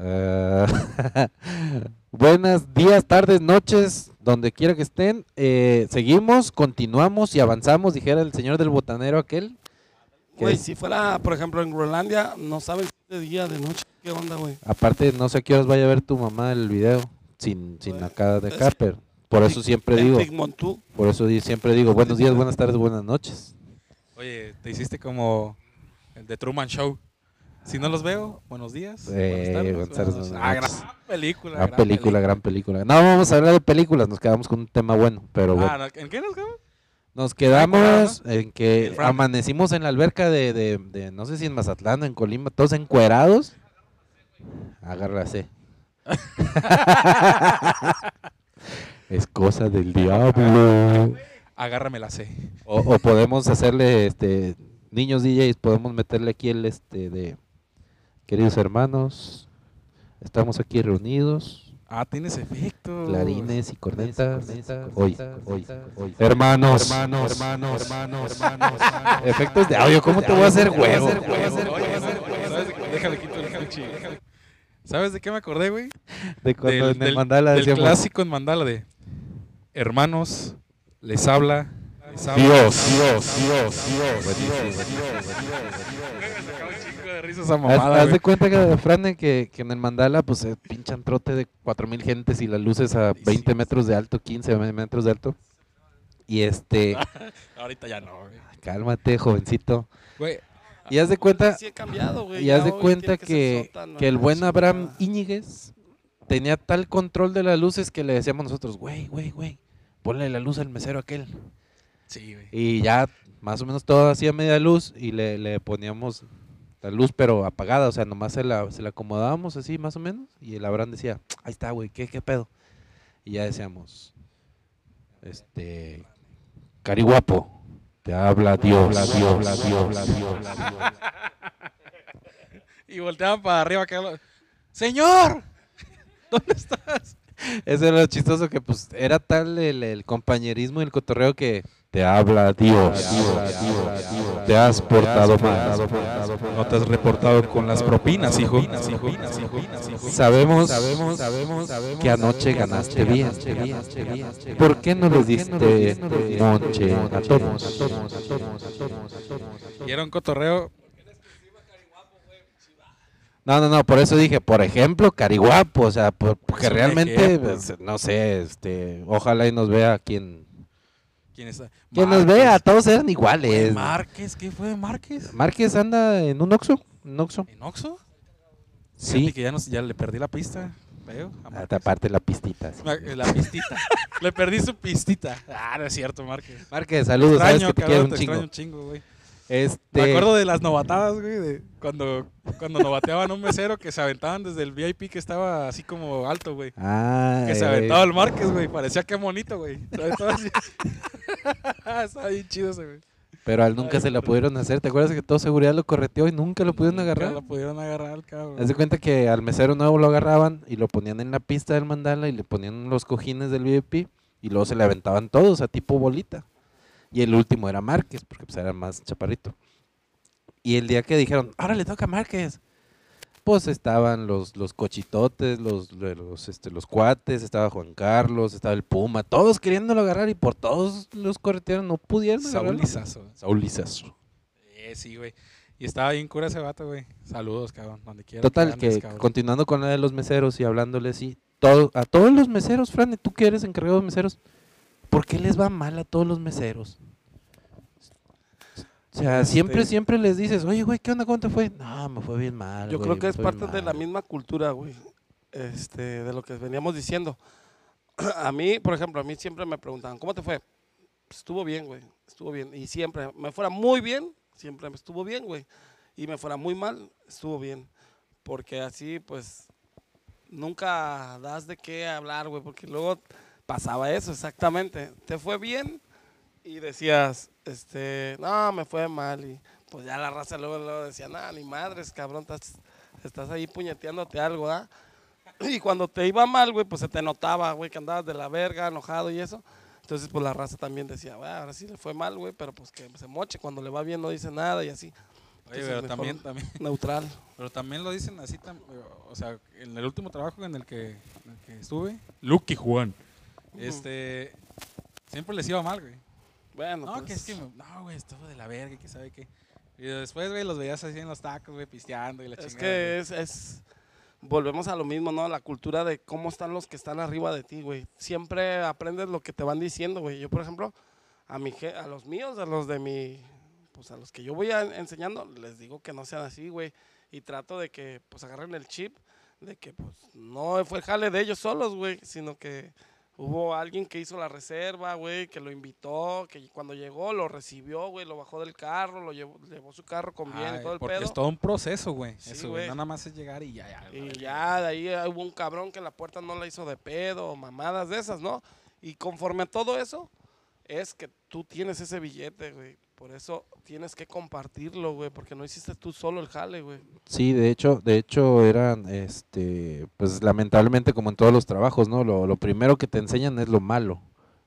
Ah, buenas días, tardes, noches, donde quiera que estén. Eh, seguimos, continuamos y avanzamos, dijera el señor del botanero aquel. que Güey, si fuera, por ejemplo, en Groenlandia, no sabes de día, de noche, qué onda, güey. Aparte, no sé a qué horas vaya a ver tu mamá el video, sin, sin acá de Es- Carper. Por eso siempre digo, por eso siempre digo, buenos días, buenas tardes, buenas noches. Oye, te hiciste como el de Truman Show. Si no los veo, buenos días. Eh, buenas tardes. buenas Ah, gran película. Gran película, gran película. No, vamos a hablar de películas, nos quedamos con un tema bueno, pero bueno. Ah, ¿no? ¿En qué nos quedamos? Nos quedamos en que amanecimos en la alberca de, de, de, no sé si en Mazatlán, en Colima, todos encuerados. Agárrase. es cosa del diablo. Agárrame la C. O, o podemos hacerle, este, niños DJs, podemos meterle aquí el, este, de, queridos hermanos, estamos aquí reunidos. Ah, tienes efecto. Clarines y cornetas. Hoy, hoy, hoy. Hermanos, hermanos, hermanos, hermanos, hermanos. Efectos de audio, ¿cómo te voy a hacer huevo? Oye, ¿sabes de qué? Déjale quito, déjale chido. déjale. ¿Sabes de qué me acordé, güey? De cuando Del, en el mandala del decíamos, clásico en mandala de hermanos, les habla. Les habla Dios, les habla, Dios, les habla, Dios. Dios, Me sacaba un chingo de risa esa Haz, mamada, haz güey. de cuenta que, Fran, que, que en el mandala, pues, se pinchan trote de 4000 gentes y las luces a Sí, 20 sí. metros de alto, 15 metros de alto. Y este, Ahorita ya no, güey. cálmate, jovencito. Güey, Y haz de cuenta, Sí he cambiado, güey. Y haz de cuenta que, sótano, que el buen. Abraham Íñiguez tenía tal control de las luces que le decíamos nosotros, güey, güey, güey, ponle la luz al mesero aquel. sí, güey. Y ya más o menos todo hacía media luz y le, le poníamos la luz pero apagada, o sea, nomás se la, se la acomodábamos así más o menos y el Abraham decía, ahí está, güey, ¿qué, ¿qué pedo? Y ya decíamos, este, Cari guapo, te habla Dios, Dios, Dios, Dios, Dios. Y volteaban para arriba. Que... lo- ¡Señor! ¿Dónde estás? Eso era lo chistoso que pues era tal el, el compañerismo y el cotorreo que te habla Dios, te has portado mal. No te has reportado con las propinas, hijo. Sabemos, que anoche ganaste bien. ¿Por qué no les diste monche a todos? Y era un cotorreo. No, no, no, por eso dije, por ejemplo, Cariguapo, o sea, por- porque realmente, pues, no sé, este, ojalá y nos vea quien, ¿Quién está? quien nos vea, todos eran iguales. Márquez, ¿qué fue de Márquez? Márquez anda en un Oxxo, un Oxxo. ¿En Oxxo? Sí, Fíjate que ya, nos- ya le perdí la pista. Veo. a Ah, Márquez. aparte la pistita. sí. Eh, La pistita. le perdí su pistita. Ah, no es cierto, Márquez. Márquez, saludos, sabes Extraño, que te quiero cabrón, un te chingo. extraño un chingo, güey. Este, Me acuerdo de las novatadas, güey, de cuando, cuando novateaban a un mesero que se aventaban desde el VIP que estaba así como alto, güey. Ah, Que se aventaba el Márquez, güey. Parecía que bonito, güey. Estaba bien chido ese, güey. Pero al nunca se la pudieron hacer. ¿Te acuerdas que todo seguridad lo correteó y nunca lo pudieron Nunca agarrar? lo pudieron agarrar, cabrón. Haz de cuenta que al mesero nuevo lo agarraban y lo ponían en la pista del mandala y le ponían los cojines del VIP y luego se le aventaban todos a tipo bolita. Y el último era Márquez, porque pues era más chaparrito. Y el día que dijeron, ahora le toca a Márquez, pues estaban los, los cochitotes, los, los, este, los cuates, estaba Juan Carlos, estaba el Puma, todos queriéndolo agarrar y por todos los corretearon, no pudieron Saúl agarrarlo. Lizazo. Saúl Lizazo. Eh, sí, güey. Y estaba bien cura ese vato, güey. Saludos, cabrón. Donde quiera. Total, andes, que continuando con la de los meseros y hablándole así, todo, a todos los meseros, Fran, tú que eres encargado de meseros, ¿por qué les va mal a todos los meseros? O sea, Este- siempre, siempre les dices, oye, güey, ¿qué onda? ¿Cómo te fue? No, me fue bien mal. Yo güey, creo que es parte de la mal". misma cultura, güey. Este, de lo que veníamos diciendo. A mí, por ejemplo, a mí siempre me preguntaban, ¿cómo te fue? Pues, estuvo bien, güey. Estuvo bien. Y siempre, me fuera muy bien, siempre me estuvo bien, güey. Y me fuera muy mal, estuvo bien. Porque así, pues, nunca das de qué hablar, güey. Porque luego pasaba eso, exactamente. Te fue bien y decías, este, no, me fue mal. Y pues ya la raza luego, luego decía, no, ni madres, cabrón, estás, estás ahí puñeteándote algo, ¿ah? Y cuando te iba mal, güey, pues se te notaba, güey, que andabas de la verga, enojado y eso. Entonces, pues la raza también decía, ahora sí le fue mal, güey, pero pues que se moche, cuando le va bien no dice nada y así. Oye, pero también, también, Neutral. pero también lo dicen así, tam- o sea, en el último trabajo en el que, en el que estuve, Lucky Juan, este, siempre les iba mal, güey. Bueno, No, pues, que es que, me- no, güey, estuvo de la verga, que sabe qué. Y después, güey, los veías así en los tacos, güey, pisteando y la es chingada. que es, es- volvemos a lo mismo, ¿no? La cultura de cómo están los que están arriba de ti, güey. Siempre aprendes lo que te van diciendo, güey. Yo, por ejemplo, a mi je- a los míos, a los de mi pues a los que yo voy a- enseñando, les digo que no sean así, güey, y trato de que pues agarren el chip de que pues no fue jale de ellos solos, güey, sino que hubo alguien que hizo la reserva, güey, que lo invitó, que cuando llegó lo recibió, güey, lo bajó del carro, lo llevó, llevó su carro con bien y todo el porque pedo. es todo un proceso, güey. Sí, Eso, güey. No nada más es llegar y ya, ya. Y ya de ahí eh, hubo un cabrón que la puerta no la hizo de pedo mamadas de esas, ¿no? Y conforme a todo eso, es que tú tienes ese billete, güey. Por eso tienes que compartirlo, güey, porque no hiciste tú solo el jale, güey. Sí, de hecho, de hecho eran, este, pues lamentablemente como en todos los trabajos, ¿no? Lo, lo primero que te enseñan es lo malo.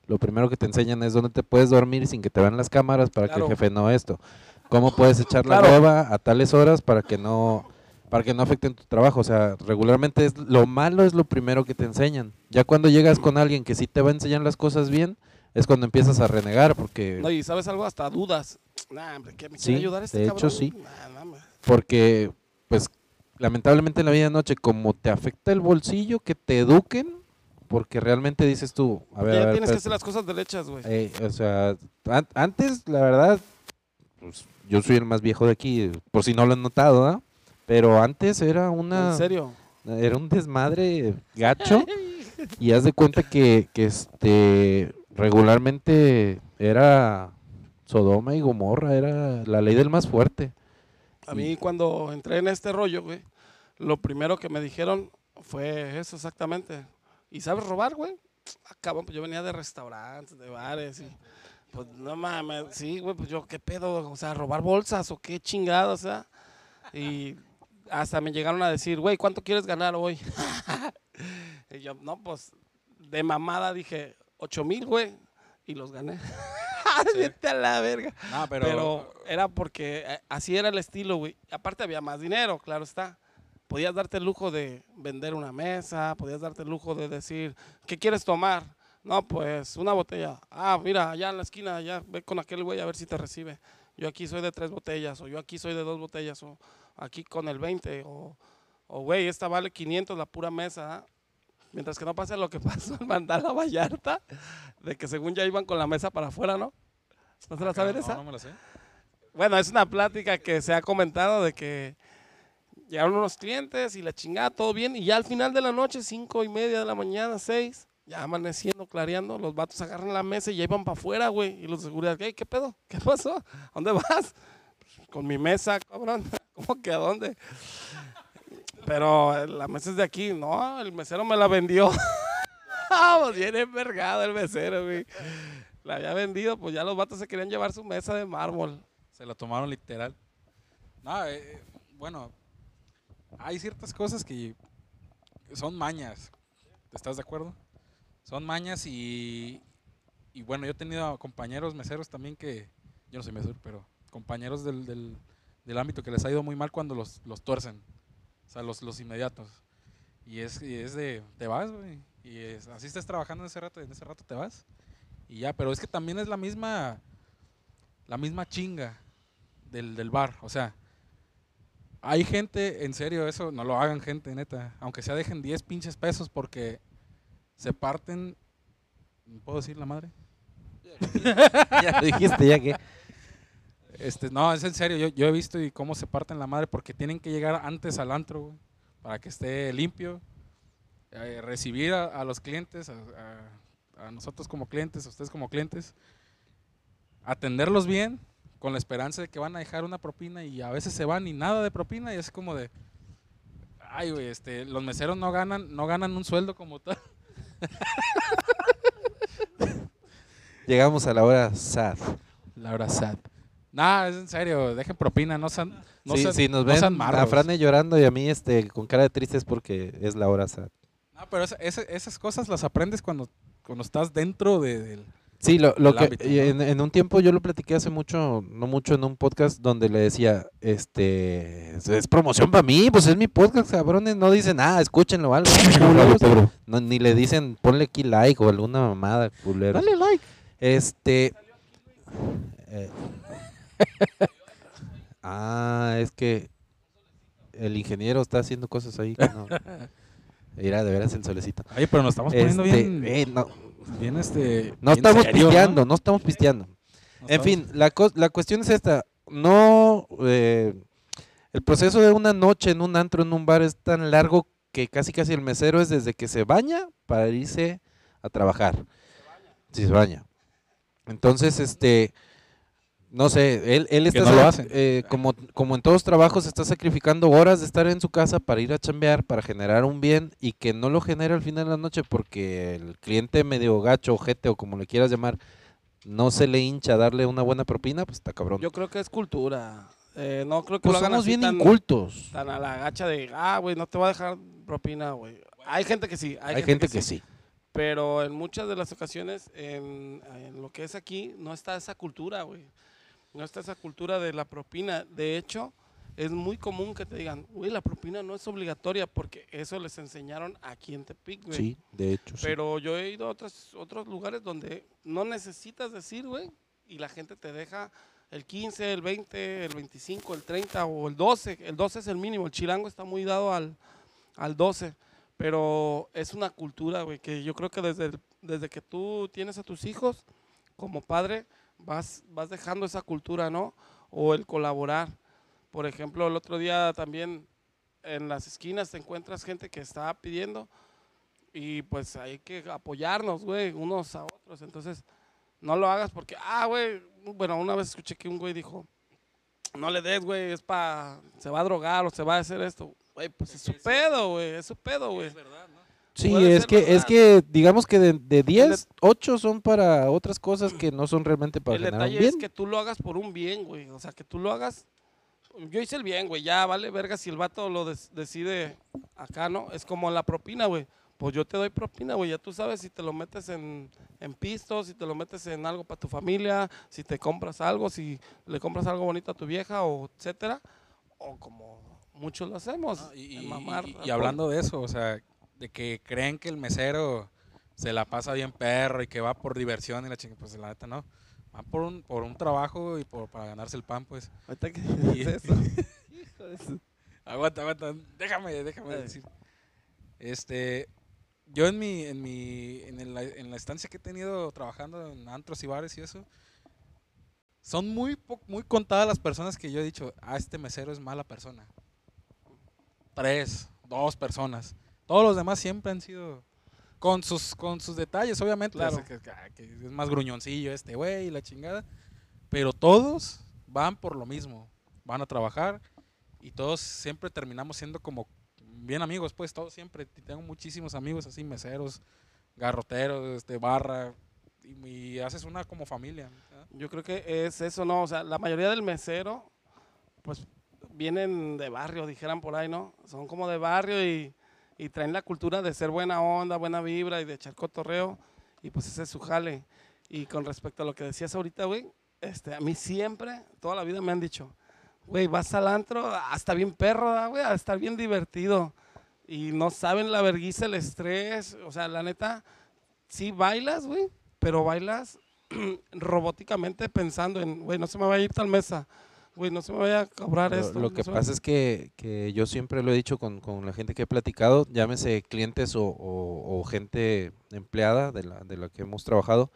Lo primero que te enseñan es dónde te puedes dormir sin que te vean las cámaras para que el jefe no esto. Cómo puedes echar la Claro. hueva a tales horas para que no para que no afecten tu trabajo, o sea, regularmente es lo malo es lo primero que te enseñan. Ya cuando llegas con alguien que sí te va a enseñar las cosas bien, es cuando empiezas a renegar porque No, y sabes algo, hasta dudas. Nah, hombre, ¿qué me Sí, quiere ayudar este de hecho, cabrón? sí. Nah, nah, ma. porque pues lamentablemente en la vida de noche como te afecta el bolsillo que te eduquen porque realmente dices tú a ver, a ya ver, tienes que hacer las cosas derechas, güey. Eh, o sea an- antes la verdad pues, yo soy el más viejo de aquí por si no lo han notado ¿ah? pero antes era una En serio. era un desmadre gacho y haz de cuenta que, que este regularmente era Sodoma y Gomorra era la ley del más fuerte A mí cuando entré en este rollo, güey, lo primero que me dijeron fue eso exactamente. ¿Y sabes robar, güey? Acabo, pues yo venía de restaurantes, de bares y pues no mames, sí, güey, pues yo qué pedo, o sea, robar bolsas o qué chingado, o sea. Y hasta me llegaron a decir, güey, ¿cuánto quieres ganar hoy? y yo, no, pues de mamada dije, ocho mil, güey, y los gané. Vete a la verga. No, pero, Pero, era porque eh, así era el estilo, güey. Aparte había más dinero, claro está. Podías darte el lujo de vender una mesa, podías darte el lujo de decir, ¿qué quieres tomar? No, pues una botella. Ah, mira, allá en la esquina, allá, ve con aquel güey a ver si te recibe. Yo aquí soy de tres botellas, o yo aquí soy de dos botellas, o aquí con el 20, o, o güey, esta vale 500 la pura mesa. ¿ah? Mientras que no pase lo que pasó en Mandala Vallarta, de que según ya iban con la mesa para afuera, ¿no? ¿No se la saben no, esa? No me la sé. Bueno, es una plática que se ha comentado de que llegaron unos clientes y la chingada, todo bien, y ya al final de la noche, cinco y media de la mañana, seis, ya amaneciendo, clareando, los vatos agarran la mesa y ya iban para afuera, güey, y los de seguridad, ¿qué, ¿qué pedo? ¿Qué pasó? ¿A dónde vas? "Pues, con mi mesa, cabrón. ¿Cómo que a dónde? Pero la mesa es de aquí, no, el mesero me la vendió. Vamos, bien envergado el mesero, güey. La había vendido, pues ya los vatos se querían llevar su mesa de mármol. Se la tomaron literal. No, eh, bueno, hay ciertas cosas que son mañas. ¿Estás de acuerdo? Son mañas y, y bueno, yo he tenido compañeros meseros también que, yo no soy mesero, pero compañeros del, del, del ámbito que les ha ido muy mal cuando los, los tuercen. O sea, los, los inmediatos. Y es, y es de, te vas, güey. Y es- así estás trabajando en ese rato, en ese rato te vas. Y ya, pero es que también es la misma, la misma chinga del, del bar. O sea, hay gente, en serio, eso no lo hagan gente, neta. Aunque sea dejen 10 pinches pesos porque se parten. ¿Puedo decir la madre? ya dijiste ya que Este, no, es en serio. Yo, yo he visto y cómo se parten la madre porque tienen que llegar antes al antro, güey, para que esté limpio. eh, recibir a, a los clientes, a, a- a nosotros como clientes, a ustedes como clientes. Atenderlos bien, con la esperanza de que van a dejar una propina y a veces se van y nada de propina y es como de. Ay, güey, este, los meseros no ganan, no ganan un sueldo como tal. llegamos a la hora sad. La hora sad. Nah, es en serio, dejen propina, no sean, no sí, sean- sí, nos no sean ven marros. a Frane llorando y a mí este con cara de triste es porque es la hora sad. No, pero esa- esa- esas cosas las aprendes cuando, cuando estás dentro de, del- Sí, lo, lo que ámbito, ¿no? en, en un tiempo yo lo platiqué hace mucho, no mucho, en un podcast donde le decía, este, es, es promoción para mí, pues es mi podcast, cabrones, no dicen nada, escúchenlo algo, culeros. No, ni le dicen ponle aquí like o alguna mamada, culero. Dale like. Este. eh, ah, es que el ingeniero está haciendo cosas ahí que no. Mira, de veras el solecito. Oye, pero nos estamos poniendo Este, bien, eh, no, bien este... no bien estamos serios, ¿no? pisteando, ¿no? estamos pisteando. No En estamos- fin, la, la cuestión es esta. No. eh, el proceso de una noche en un antro, en un bar, es tan largo que casi casi el mesero es desde que se baña para irse a trabajar. Si se baña. Entonces, este. No sé, él, él está. no lo sac- hacen. eh, como, como en todos trabajos, está sacrificando horas de estar en su casa para ir a chambear, para generar un bien y que no lo genera al final de la noche porque el cliente medio gacho, ojete o como le quieras llamar, no se le hincha darle una buena propina, pues está cabrón. Yo creo que es cultura. Eh, no creo que pues lo hagan somos así bien tan, incultos. tan a la gacha de, ah, güey, no te voy a dejar propina, güey. Hay gente que sí. Hay, gente que, sí. Pero en muchas de las ocasiones, en, en lo que es aquí, no está esa cultura, güey. No está esa cultura de la propina. De hecho, es muy común que te digan, güey, la propina no es obligatoria porque eso les enseñaron aquí en Tepic, güey. Sí, de hecho. sí. Pero yo he ido a otros, otros lugares donde no necesitas decir, güey, y la gente te deja el 15, el 20, el 25, el 30 o el 12. El 12 es el mínimo. El chilango está muy dado al, al 12. Pero es una cultura, güey, que yo creo que desde, desde que tú tienes a tus hijos, como padre, vas, vas dejando esa cultura, ¿no? O el colaborar. Por ejemplo, el otro día también en las esquinas te encuentras gente que está pidiendo y pues hay que apoyarnos, güey, unos a otros. Entonces, no lo hagas porque, ah, güey, bueno, una vez escuché que un güey dijo, no le des, güey, es para, se va a drogar o se va a hacer esto. Güey, pues es su pedo, güey, es su pedo, güey. Sí, es que, es que digamos que de, de 10, 8 son para otras cosas que no son realmente para El generar un detalle bien. es que tú lo hagas por un bien, güey. O sea, que tú lo hagas. Yo hice el bien, güey. Ya vale verga si el vato lo des- decide acá, ¿no? Es como la propina, güey. Pues yo te doy propina, güey. Ya tú sabes si te lo metes en, en pistos, si te lo metes en algo para tu familia, si te compras algo, si le compras algo bonito a tu vieja, o etcétera. O como muchos lo hacemos. No, y, y- mamar y- a y hablando de eso, o sea, de que creen que el mesero se la pasa bien perro y que va por diversión y la chinga, pues la neta no. Va por un, por un trabajo y por, para ganarse el pan, pues. Ahorita que Y- eso. Hijo de su- Aguanta, aguanta, déjame, déjame decir. Este, yo en mi, en mi, en, el- en la estancia que he tenido trabajando en antros y bares y eso, son muy, po- muy contadas las personas que yo he dicho, ah, este mesero es mala persona. Tres, dos personas. Todos los demás siempre han sido con sus, con sus detalles, obviamente. Claro. sea, que, que- que es más gruñoncillo este güey y la chingada. Pero todos van por lo mismo. Van a trabajar y todos siempre terminamos siendo como bien amigos, pues todos siempre. Tengo muchísimos amigos así, meseros, garroteros, este, barra. Y, y haces una como familia. ¿verdad? Yo creo que es eso, ¿no? O sea, la mayoría del mesero, pues vienen de barrio, dijeran por ahí, ¿no? Son como de barrio y, y traen la cultura de ser buena onda, buena vibra y de echar cotorreo. Y pues ese es su jale. Y con respecto a lo que decías ahorita, güey, este, a mí siempre, toda la vida me han dicho, güey, vas al antro, hasta bien perro, ¿verdad, güey, a estar bien divertido. Y no saben la vergüenza, el estrés. O sea, la neta, sí bailas, güey, pero bailas robóticamente pensando en, güey, no se me va a ir tal mesa, güey, no se me vaya a cobrar Lo, esto. lo que pasa es que, que yo siempre lo he dicho con, con la gente que he platicado, llámese clientes o, o- o gente empleada de la, de la que hemos trabajado,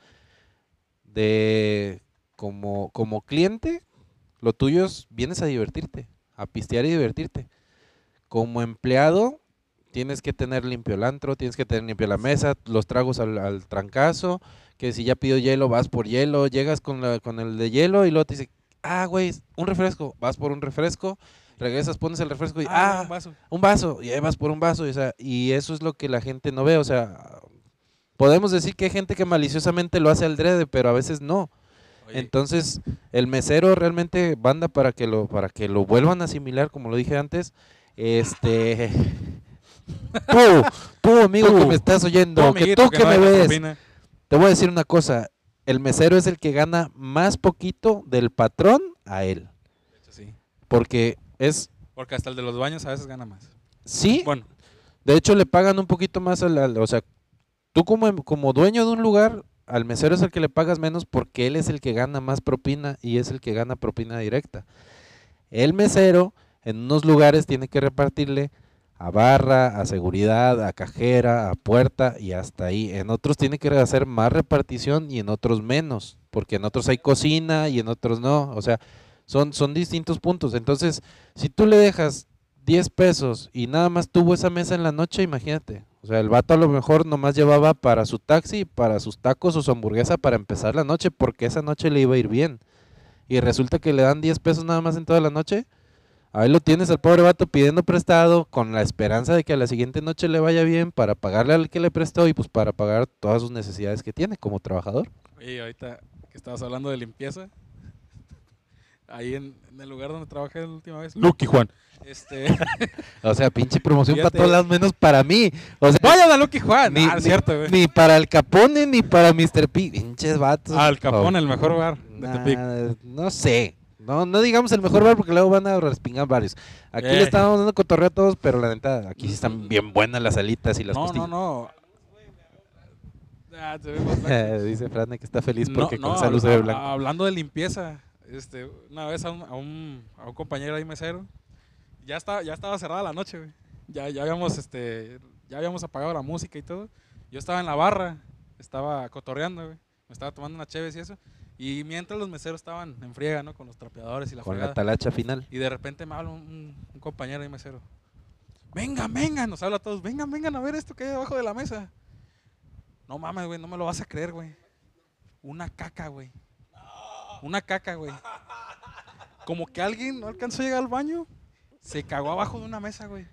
de como, como cliente, lo tuyo es, vienes a divertirte, a pistear y divertirte. Como empleado, tienes que tener limpio el antro, tienes que tener limpio la mesa, los tragos al, al trancazo, que si ya pidió hielo, vas por hielo, llegas con, la, con el de hielo y luego te dice, ah, güey, un refresco, vas por un refresco, regresas, pones el refresco y, ah, un vaso. un vaso, y ahí vas por un vaso, y, o sea, y eso es lo que la gente no ve, o sea, podemos decir que hay gente que maliciosamente lo hace al drede, pero a veces no. Oye, Entonces, el mesero realmente banda para que lo para que lo vuelvan a asimilar, como lo dije antes. Este tú, tú amigo que me estás oyendo, tú, que tú que que no me ves, propina. te voy a decir una cosa. El mesero es el que gana más poquito del patrón a él. De hecho, sí. Porque es, Porque hasta el de los baños a veces gana más. sí, Bueno, de hecho le pagan un poquito más al, al- o sea, tú como, como dueño de un lugar, al mesero es el que le pagas menos porque él es el que gana más propina y es el que gana propina directa. El mesero en unos lugares tiene que repartirle a barra, a seguridad, a cajera, a puerta y hasta ahí. En otros tiene que hacer más repartición y en otros menos, porque en otros hay cocina y en otros no. O sea, son, son distintos puntos. Entonces, si tú le dejas 10 pesos y nada más tuvo esa mesa en la noche, imagínate. O sea, el vato a lo mejor nomás llevaba para su taxi, para sus tacos o su hamburguesa para empezar la noche, porque esa noche le iba a ir bien. Y resulta que le dan 10 pesos nada más en toda la noche. Ahí lo tienes al pobre vato pidiendo prestado con la esperanza de que a la siguiente noche le vaya bien para pagarle al que le prestó y pues para pagar todas sus necesidades que tiene como trabajador. oye, ahorita que estabas hablando de limpieza, ahí en, en el lugar donde trabajé la última vez, Lucky Juan. Este, O sea, pinche promoción para todos lados menos para mí. O sea, vayan a Lucky Juan. ni, ah, ni- cierto, güey. ni para el Capone ni para Mr. P. Pinches vatos. Al Capón, favor. el mejor bar de Tepic. Nah, no sé. No, no digamos el mejor bar porque luego van a respingar varios. Aquí Eh. le estábamos dando cotorreo a todos, pero la neta, aquí sí están bien buenas las alitas y las No, no, costillas. no. Ah, veo más blanco. Dice Frane que está feliz No, porque no, con salud se ve blanco. Hablando de limpieza, este, una vez a un, a un, a un compañero ahí mesero, ya estaba, ya estaba cerrada la noche, güey. Ya, ya habíamos, este, ya habíamos apagado la música y todo. Yo estaba en la barra, estaba cotorreando, güey. Me estaba tomando una chévere y eso. Y mientras los meseros estaban en friega, ¿no? Con los trapeadores y la Con la talacha final. Y de repente me habla un, un- un compañero ahí mesero. Vengan, vengan, nos habla a todos. Vengan, vengan a ver esto que hay debajo de la mesa. No mames, güey, no me lo vas a creer, güey. Una caca, güey. Una caca, güey. Como que alguien no alcanzó a llegar al baño, se cagó abajo de una mesa, güey.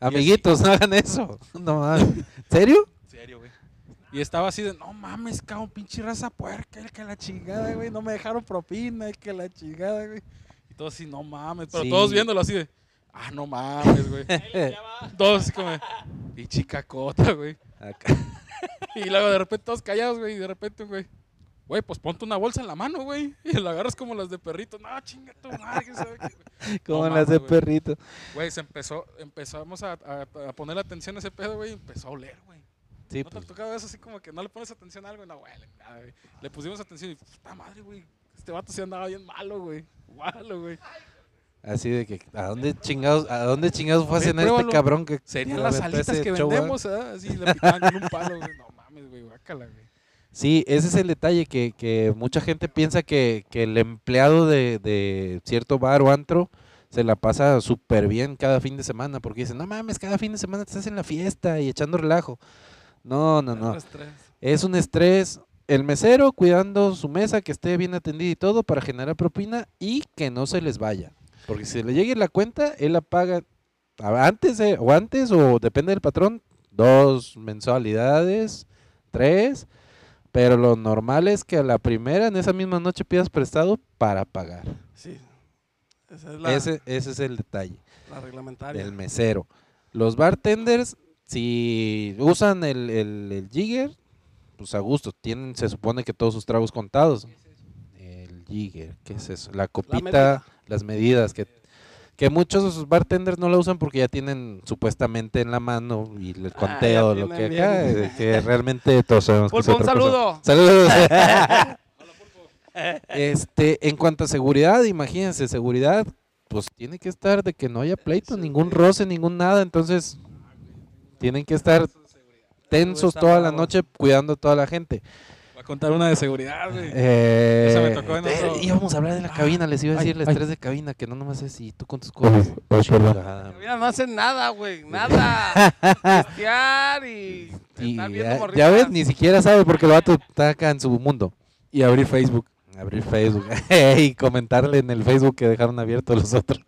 Amiguitos, no hagan eso. No mames. ¿Serio? Serio, güey. Y estaba así de, no mames, cabrón, pinche raza puerca, el que la chingada, güey. No me dejaron propina, el que la chingada, güey. Y todos así, no mames. Pero Sí. todos viéndolo así de, ah, no mames, güey. todos así como, pinche cacota, güey. Acá. Y luego de repente todos callados, güey. Y de repente, güey, güey, pues ponte una bolsa en la mano, güey. Y la agarras como las de perrito. No, chinga tu madre, quién sabe qué, güey. Como No las de güey. perrito. Güey, se empezó, empezamos a, a, a poner atención a ese pedo, güey. y Empezó a oler, güey. Sí, ¿No te pues, ha tocado eso así como que no le pones atención a algo no nada, güey? Le pusimos atención y, puta madre, güey. Este vato se andaba bien malo, güey. Malo, güey. así de que, ¿a dónde chingados, a dónde chingados fue a cenar este cabrón que Serían las aventó alitas ese que show, vendemos, ¿eh? Así le picaban con un palo, güey. No mames, güey, guácala, güey. Sí, ese es el detalle, que, que mucha gente piensa que, que el empleado de, de cierto bar o antro se la pasa súper bien cada fin de semana, porque dicen, no mames, cada fin de semana estás en la fiesta y echando relajo. No, no, no. Es un estrés. El mesero cuidando su mesa, que esté bien atendida y todo para generar propina y que no se les vaya. Porque si le llegue la cuenta, él la paga antes o antes o depende del patrón, dos mensualidades, tres. Pero lo normal es que a la primera, en esa misma noche, pidas prestado para pagar. Sí. Esa es la, Ese, ese es el detalle la reglamentaria. del mesero. Los bartenders, si usan el, el, el jigger, pues a gusto. Tienen, se supone que todos sus tragos contados. El jigger, ¿qué es eso? La copita, medida. las medidas que, que muchos de sus bartenders no lo usan porque ya tienen supuestamente en la mano y el Ah, conteo, lo que acá, bien. eh, que realmente todos sabemos que es Pulpo, un otra cosa. saludo. Saludos. este, en cuanto a seguridad, imagínense, seguridad, pues tiene que estar de que no haya pleito, ningún roce, ningún nada, entonces tienen que estar tensos toda la noche cuidando a toda la gente. Voy a contar una de seguridad, güey. Eh, Esa me tocó en eh, otro- íbamos a hablar de la Ah, cabina, les iba a ay, decir el ay. estrés de cabina, que no nomás es y tú con tus cosas. Mira, no hacen nada, güey. Nada. Y, Y estar viendo ya, ya ves, ni siquiera sabe porque el vato está acá en su mundo. Y abrir Facebook. Abrir Facebook y comentarle en el Facebook que dejaron abierto los otros.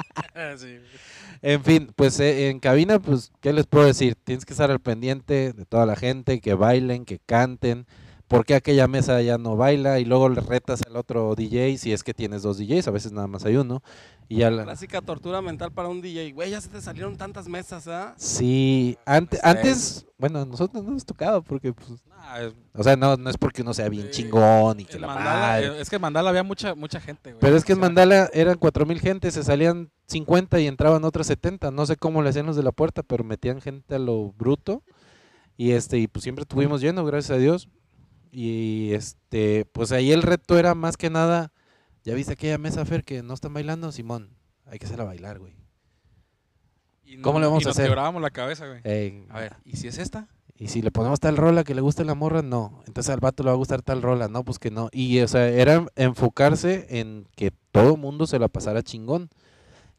sí. En fin, pues eh, en cabina, pues, ¿qué les puedo decir? Tienes que estar al pendiente de toda la gente, que bailen, que canten, ¿por qué aquella mesa ya no baila? Y luego le retas al otro DJ, si es que tienes dos DJs, a veces nada más hay uno. Y ya la- Clásica tortura mental para un DJ. Güey, ya se te salieron tantas mesas, ¿ah? Sí, Pues, antes, bueno, a nosotros no nos tocaba porque, pues, Nah, es- o sea, no, no es porque uno sea bien chingón y que la Mandala, madre. eh, es que en Mandala había mucha, mucha gente, güey. Pero es que en Mandala eran 4000 gente, se salían 50 y entraban otras 70. No sé cómo le hacían los de la puerta, pero metían gente a lo bruto. Y este, y pues siempre estuvimos llenos, gracias a Dios. Y este, pues ahí el reto era más que nada, ya viste aquella mesa Fer que no están bailando, Simón, hay que hacerla bailar, güey. y ¿cómo le vamos y a nos hacer? quebrábamos la cabeza, güey. A ver, ¿y si es esta? Y si le ponemos tal rola que le gusta la morra, no. Entonces al vato le va a gustar tal rola, no, pues que no. Y o sea, era enfocarse en que todo mundo se la pasara chingón.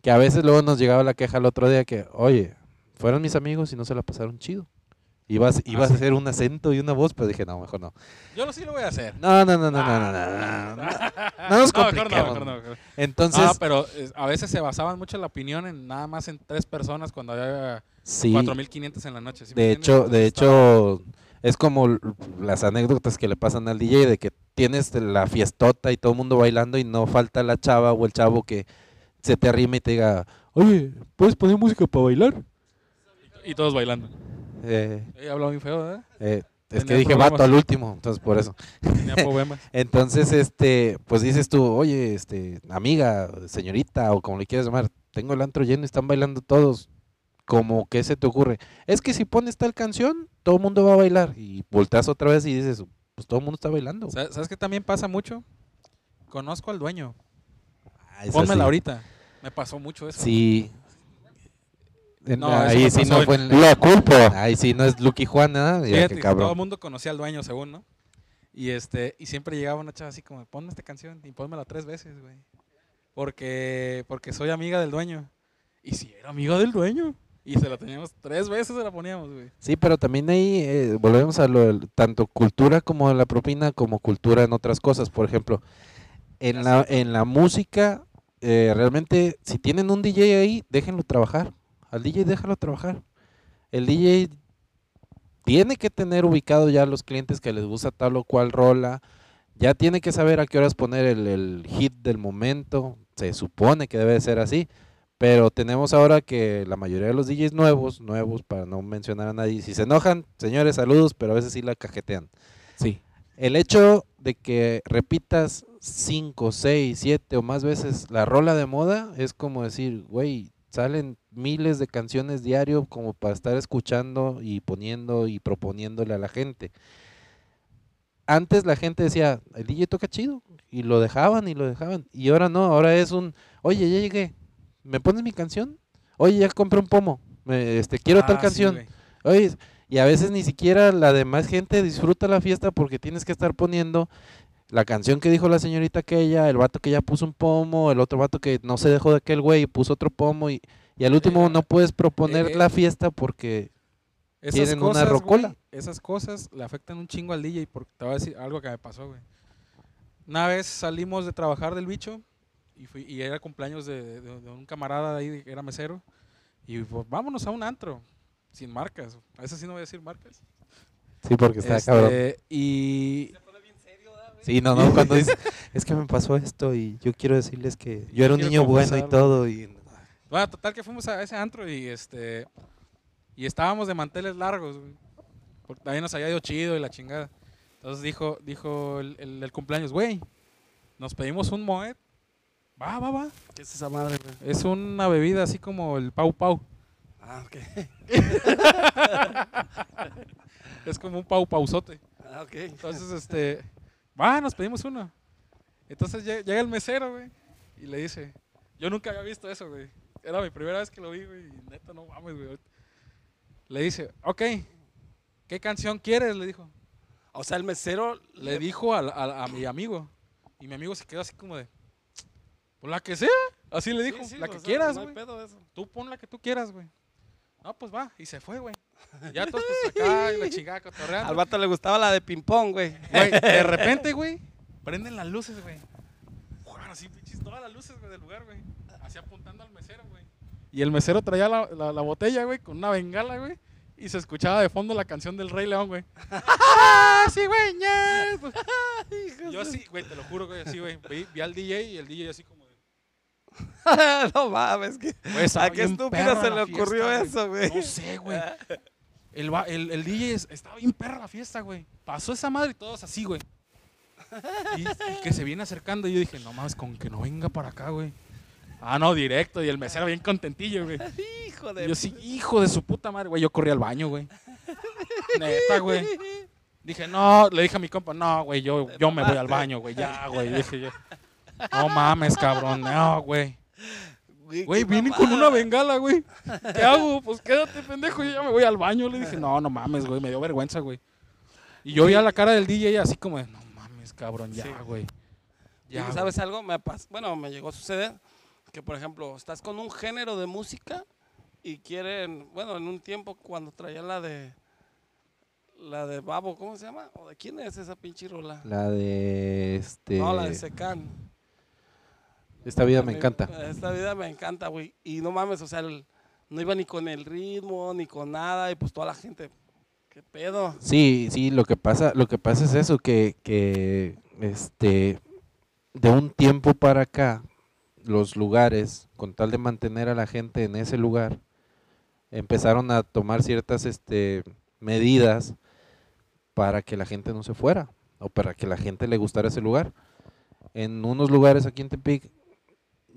Que a veces luego nos llegaba la queja el otro día que, oye, fueron mis amigos y no se la pasaron chido. Ibas, ibas a hacer un acento y una voz, pero dije, no, mejor no. Yo lo sí lo voy a hacer. No, no, no, no, no, no, no, no, no, no nos No, mejor no, compliquemos. no, no. Entonces, No, pero eh, a veces se basaban mucho en la opinión en nada más en tres personas cuando había sí, 4500 en la noche. ¿sí de hecho, de Entonces hecho, es como las anécdotas que le pasan al DJ de que tienes la fiestota y todo el mundo bailando y no falta la chava o el chavo que se te arrima y te diga, oye, ¿puedes poner música para bailar? Y todos bailando. Eh, muy feo, eh, es que dije problemas. vato al último, entonces por eso. Tenía problemas. Entonces, este, pues dices tú, oye, este, amiga, señorita, o como le quieras llamar, tengo el antro lleno y están bailando todos. Como que se te ocurre. Es que si pones tal canción, todo el mundo va a bailar. Y volteas otra vez y dices, pues todo el mundo está bailando. ¿Sabes qué también pasa mucho? Conozco al dueño. Ah, Pónmela sí. ahorita. Me pasó mucho eso. Sí. En- No, ahí sí no fue en- La culpa. Ahí sí no es Lucky Juana, Fíjate todo el mundo conocía al dueño, según, ¿no? Y este, y siempre llegaba una chava así como, ponme esta canción y pónmela tres veces, güey. Porque, porque soy amiga del dueño. Y si era amiga del dueño. Y se la teníamos tres veces, se la poníamos, güey. Sí, pero también ahí eh, volvemos a lo tanto cultura como la propina, como cultura en otras cosas. Por ejemplo, en la, en la música, eh, realmente, si tienen un DJ ahí, déjenlo trabajar. Al DJ déjalo trabajar. El DJ tiene que tener ubicado ya a los clientes que les gusta tal o cual rola. Ya tiene que saber a qué horas poner el, el hit del momento. Se supone que debe de ser así. Pero tenemos ahora que la mayoría de los DJs nuevos, nuevos para no mencionar a nadie, si se enojan, señores, saludos, pero a veces sí la cajetean. Sí. El hecho de que repitas 5, 6, 7 o más veces la rola de moda es como decir, güey, salen miles de canciones diario como para estar escuchando y poniendo y proponiéndole a la gente. Antes la gente decía, el DJ toca chido, y lo dejaban y lo dejaban. Y ahora no, ahora es un, oye, ya llegué, ¿me pones mi canción? Oye, ya compré un pomo, me- este, quiero tal Ah, sí, canción. güey. Oye, y a veces ni siquiera la demás gente disfruta la fiesta porque tienes que estar poniendo la canción que dijo la señorita aquella, el vato que ya puso un pomo, el otro vato que no se dejó de aquel güey y puso otro pomo y, y al último Eh, no puedes proponer eh, la fiesta porque Esas Tienen una rocola. esas cosas le afectan un chingo al DJ porque te voy a decir algo que me pasó, güey. Una vez salimos de trabajar del bicho y, fui, y era cumpleaños de, de- de un camarada ahí que era mesero y pues vámonos a un antro sin marcas. A veces sí no voy a decir marcas. sí, porque está Este, cabrón. Y Sí, no, no, cuando dices, es que me pasó esto y yo quiero decirles que yo era un niño bueno y todo y bueno, total que fuimos a ese antro y este y estábamos de manteles largos, güey. Porque también nos había ido chido y la chingada. Entonces dijo, dijo el, el- el cumpleaños, güey, nos pedimos un Moet. Va, va, va. ¿Qué es esa madre, güey? Es una bebida así como el Pau Pau. Ah, ok. Es como un Pau Pauzote. Ah, ok. Entonces, este, va, nos pedimos uno. Entonces lle- llega el mesero, güey, y le dice, yo nunca había visto eso, güey. Era mi primera vez que lo vi, güey, y neta, no mames, güey. Le dice, ok, ¿qué canción quieres? Le dijo. O sea, el mesero Le dijo al- a, mi amigo. Y mi amigo se quedó así como de, pues la que sea. Así le dijo, Sí, sí, la que sea, quieras, güey. Tú pon la que tú quieras, güey. No, pues va. Y se fue, güey. Ya todos pues acá y la chingada cotorreando. Al vato le gustaba la de ping-pong, güey. Güey, de repente, güey, prenden las luces, güey. Juegan así, pinches, todas las luces, güey, del lugar, güey. Así apuntando al mesero, güey. Y el mesero traía la, la- la botella, güey, con una bengala, güey. Y se escuchaba de fondo la canción del Rey León, güey. ¡Ah, cigüeñas! Yo así, güey, te lo juro, güey, así, güey. Vi, vi al DJ y el DJ así como de... no mames, que Güey, estaba ¿a qué estúpido se le ocurrió fiesta, eso, güey? No sé, güey. El, el, el DJ es- estaba bien perra la fiesta, güey. Pasó esa madre y todos así, güey. Y, y que se viene acercando y yo dije, no mames, con que no venga para acá, güey. Ah, no, directo. Y el mesero bien contentillo, güey. Hijo Y de... yo sí, hijo de su puta madre, güey. Yo corrí al baño, güey. Neta, güey. Dije, no, le dije a mi compa, no, güey, yo, yo me voy al baño, güey, ya, güey. Dije yo, no mames, cabrón, no, güey. Güey, vienen con una bengala, güey. ¿Qué hago? Pues quédate, pendejo, yo ya me voy al baño. Le dije, no, no mames, güey, me dio vergüenza, güey. Y yo vi a la cara del DJ así como, de, no mames, cabrón, ya, Sí. güey. ¿Y Ya, ¿Sabes algo? Me bueno, me llegó a suceder que, por ejemplo, estás con un género de música y quieren, bueno, en un tiempo cuando traían la de, la de Babo, ¿cómo se llama? ¿O de quién es esa pinche rola? La de este. No, la de Secan. Esta vida me encanta. Esta vida me encanta, güey. Y no mames, o sea, el- no iba ni con el ritmo, ni con nada, y pues toda la gente, ¿qué pedo? Sí, sí, lo que pasa, lo que pasa es eso, que, que este de un tiempo para acá, los lugares, con tal de mantener a la gente en ese lugar, empezaron a tomar ciertas este medidas para que la gente no se fuera, o para que la gente le gustara ese lugar. En unos lugares aquí en Tepic,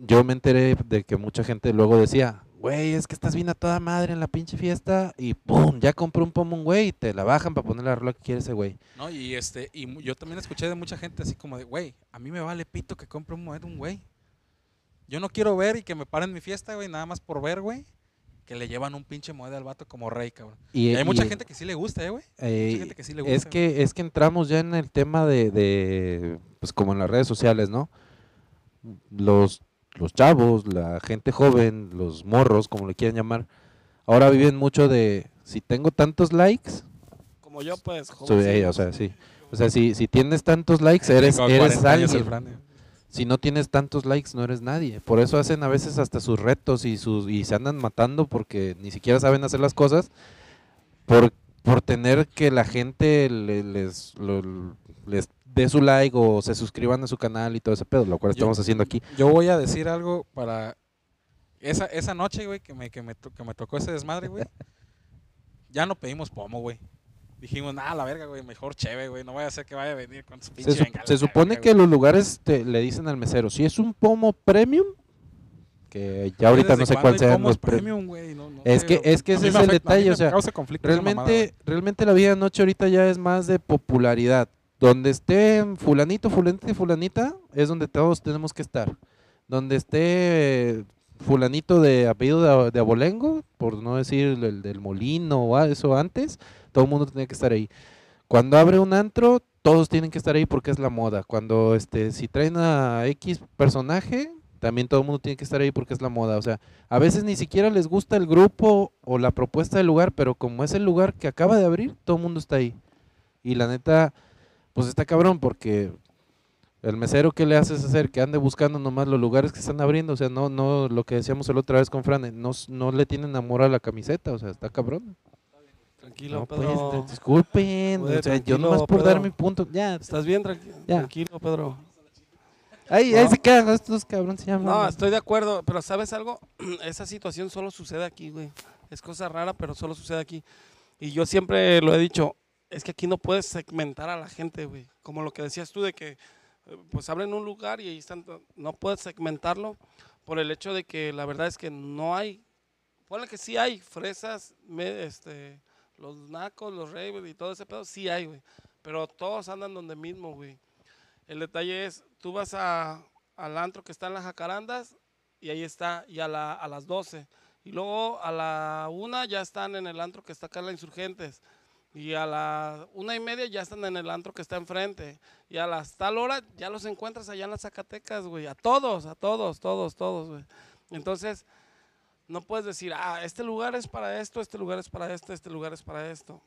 yo me enteré de que mucha gente luego decía, güey, es que estás bien a toda madre en la pinche fiesta y ¡pum! Ya compré un pomo un güey y te la bajan para poner la rola que quiere ese güey. No, y este, y yo también escuché de mucha gente así como de, güey, a mí me vale pito que compre un un güey. Yo no quiero ver y que me paren mi fiesta, güey, nada más por ver, güey, que le llevan un pinche moed al vato como rey, cabrón. Y hay mucha gente que sí le gusta, eh, güey. eh, mucha gente que sí le es gusta, que es que entramos ya en el tema de, de, pues como en las redes sociales, ¿no? Los los chavos, la gente joven, los morros, como le quieran llamar, ahora viven mucho de si tengo tantos likes, Como yo, pues, soy ella, o sea, sí. O sea, si, si tienes tantos likes, eres, eres 40 años el alguien. Eh. Si no tienes tantos likes, no eres nadie. Por eso hacen a veces hasta sus retos y sus y se andan matando porque ni siquiera saben hacer las cosas por, por tener que la gente le- les, les dé su like o se suscriban a su canal y todo ese pedo, lo cual Yo- estamos haciendo aquí. Yo voy a decir algo para esa, esa noche, güey, que me, que, me que me tocó ese desmadre, güey. Ya no pedimos pomo, güey. Dijimos, nada, la verga, güey, mejor cheve, güey. No vaya a ser que vaya a venir con su pinche Se, su- se supone verga, que güey". los lugares te, le dicen al mesero, si es un pomo premium, que ya ahorita ¿Desde no sé cuál pomos los premium. güey? No- no Es sé, que- es que ese es el afecta- mí detalle, o sea, mamada, Realmente, realmente la vida de noche ahorita ya es más de popularidad. Donde esté fulanito, fulanita y fulanita, es donde todos tenemos que estar. Donde esté fulanito de apellido de, de abolengo, por no decir el del molino o eso antes, todo el mundo tiene que estar ahí. Cuando abre un antro, todos tienen que estar ahí porque es la moda. Cuando este, si traen a X personaje, también todo el mundo tiene que estar ahí porque es la moda. O sea, a veces ni siquiera les gusta el grupo o la propuesta del lugar, pero como es el lugar que acaba de abrir, todo el mundo está ahí. Y la neta, pues está cabrón porque el mesero que le haces hacer que ande buscando nomás los lugares que están abriendo, o sea, no no lo que decíamos la otra vez con Fran, no, s- no le tienen amor a la camiseta, o sea, está cabrón. Tranquilo, No, pues, Pedro. disculpen, Oye, o sea, yo tranquilo, nomás por dar mi punto, ya, ¿Estás bien? Tranqui- Ya. Tranquilo, Pedro. ahí, ahí se quedan estos cabrones se llaman. No, estoy de acuerdo, pero ¿sabes algo? Esa situación solo sucede aquí, güey. Es cosa rara, pero solo sucede aquí. Y yo siempre lo he dicho, es que aquí no puedes segmentar a la gente, güey. Como lo que decías tú de que, eh, pues abren un lugar y ahí están, no puedes segmentarlo por el hecho de que la verdad es que no hay, ponle que sí hay fresas, este, los nacos, los ravers y todo ese pedo, sí hay, güey. Pero todos andan donde mismo, güey. El detalle es, tú vas a, al antro que está en las jacarandas y ahí está, y a, a las 12. Y luego a la una ya están en el antro que está acá en la Insurgentes. Y a la una y media ya están en el antro que está enfrente. Y a las tal hora ya los encuentras allá en las Zacatecas, güey. A todos, a todos, todos, todos, güey. Entonces, no puedes decir, ah, este lugar es para esto, este lugar es para esto, este lugar es para esto.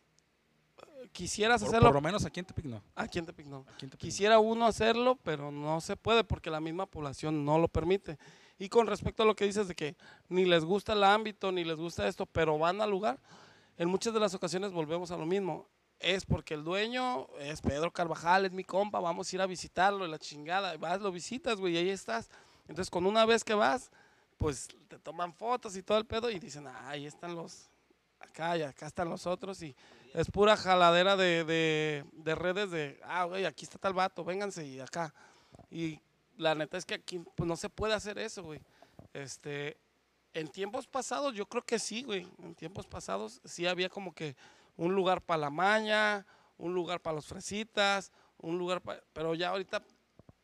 Quisieras Por, hacerlo por lo menos aquí en Tepic no. aquí en Tepic no. Aquí en Tepic. Quisiera uno hacerlo, pero no se puede porque la misma población no lo permite. Y con respecto a lo que dices de que ni les gusta el ámbito, ni les gusta esto, pero van al lugar, en muchas de las ocasiones volvemos a lo mismo. Es porque el dueño es Pedro Carvajal, es mi compa, vamos a ir a visitarlo, y la chingada. Vas, lo visitas, güey, y ahí estás. Entonces, con una vez que vas, pues te toman fotos y todo el pedo y dicen, ah, ahí están los, acá y acá están los otros. Y es pura jaladera de, de- de redes de, ah, güey, aquí está tal vato, vénganse y acá. Y la neta es que aquí pues, no se puede hacer eso, güey. Este, en tiempos pasados yo creo que sí, güey. En tiempos pasados sí había como que un lugar para la maña, un lugar para los fresitas, un lugar para... Pero ya ahorita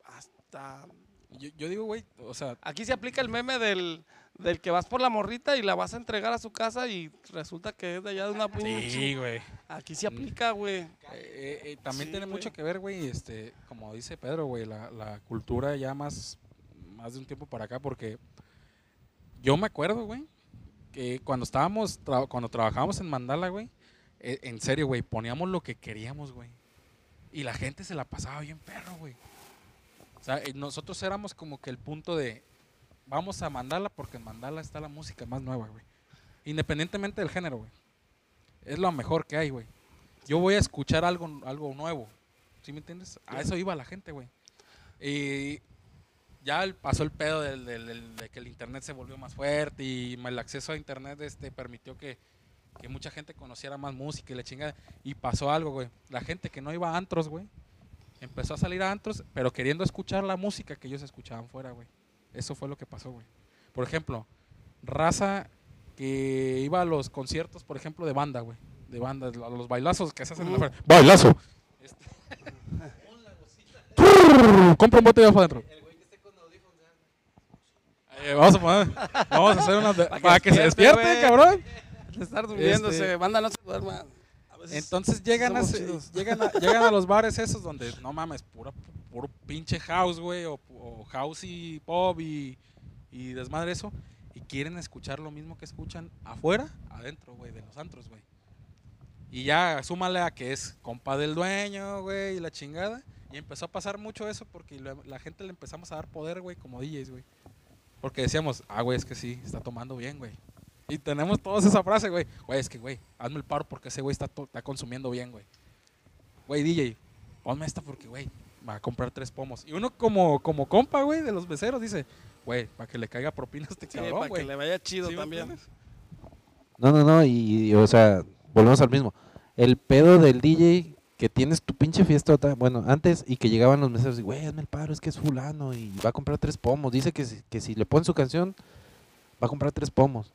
hasta... Yo, yo digo, güey, o sea, Aquí se aplica el meme del, del que vas por la morrita y la vas a entregar a su casa y resulta que es de allá de una sí, güey. Aquí se aplica, güey. Eh, eh, eh, también Sí, tiene mucho que ver, güey, este, como dice Pedro, güey, la, la cultura ya más, más de un tiempo para acá, porque yo me acuerdo, güey, que cuando estábamos, tra- cuando trabajábamos en Mandala, güey, eh, en serio, güey, poníamos lo que queríamos, güey. Y la gente se la pasaba bien perro, güey. O sea, eh, nosotros éramos como que el punto de, vamos a Mandala porque en Mandala está la música más nueva, güey. Independientemente del género, güey. Es lo mejor que hay, güey. Yo voy a escuchar algo, algo nuevo. ¿Sí me entiendes? A eso iba la gente, güey. Y ya pasó el pedo del, del- del- de que el internet se volvió más fuerte y el acceso a internet este, permitió que, que mucha gente conociera más música y la chingada. Y pasó algo, güey. La gente que no iba a antros, güey, empezó a salir a antros, pero queriendo escuchar la música que ellos escuchaban fuera, güey. Eso fue lo que pasó, güey. Por ejemplo, raza que iba a los conciertos, por ejemplo, de banda, güey. De banda, a los bailazos que se hacen en la. ¡Bailazo! Este- Compra un bote de agua adentro. Eh, vamos a poner, vamos a hacer una que para que se despierte, güey. cabrón. De estar durmiéndose, Este- banda no se duerma. Entonces llegan a, llegan, a, llegan a los bares esos donde, no mames, puro, puro pinche house, güey, o, o house y pop y, y desmadre eso, y quieren escuchar lo mismo que escuchan afuera, adentro, güey, de los antros, güey. Y ya súmale a que es compa del dueño, güey, y la chingada. Y empezó a pasar mucho eso porque la, la gente le empezamos a dar poder, güey, como DJs, güey. Porque decíamos, ah, güey, es que sí, está tomando bien, güey. Y tenemos todos esa frase, güey. Güey, es que, güey, hazme el paro porque ese güey está, está consumiendo bien, güey. Güey, DJ, ponme esta porque, güey, va a comprar tres pomos. Y uno como, como compa, güey, de los becerros dice, güey, para que le caiga propina a este Sí, cabrón, para que güey. le vaya chido ¿Sí me también. No, no, no, y, y, o sea, volvemos al mismo. El pedo del DJ que tienes tu pinche fiestota, bueno, antes y que llegaban los meseros y, güey, hazme el paro, es que es fulano y va a comprar tres pomos. Dice que si, que si le ponen su canción, va a comprar tres pomos.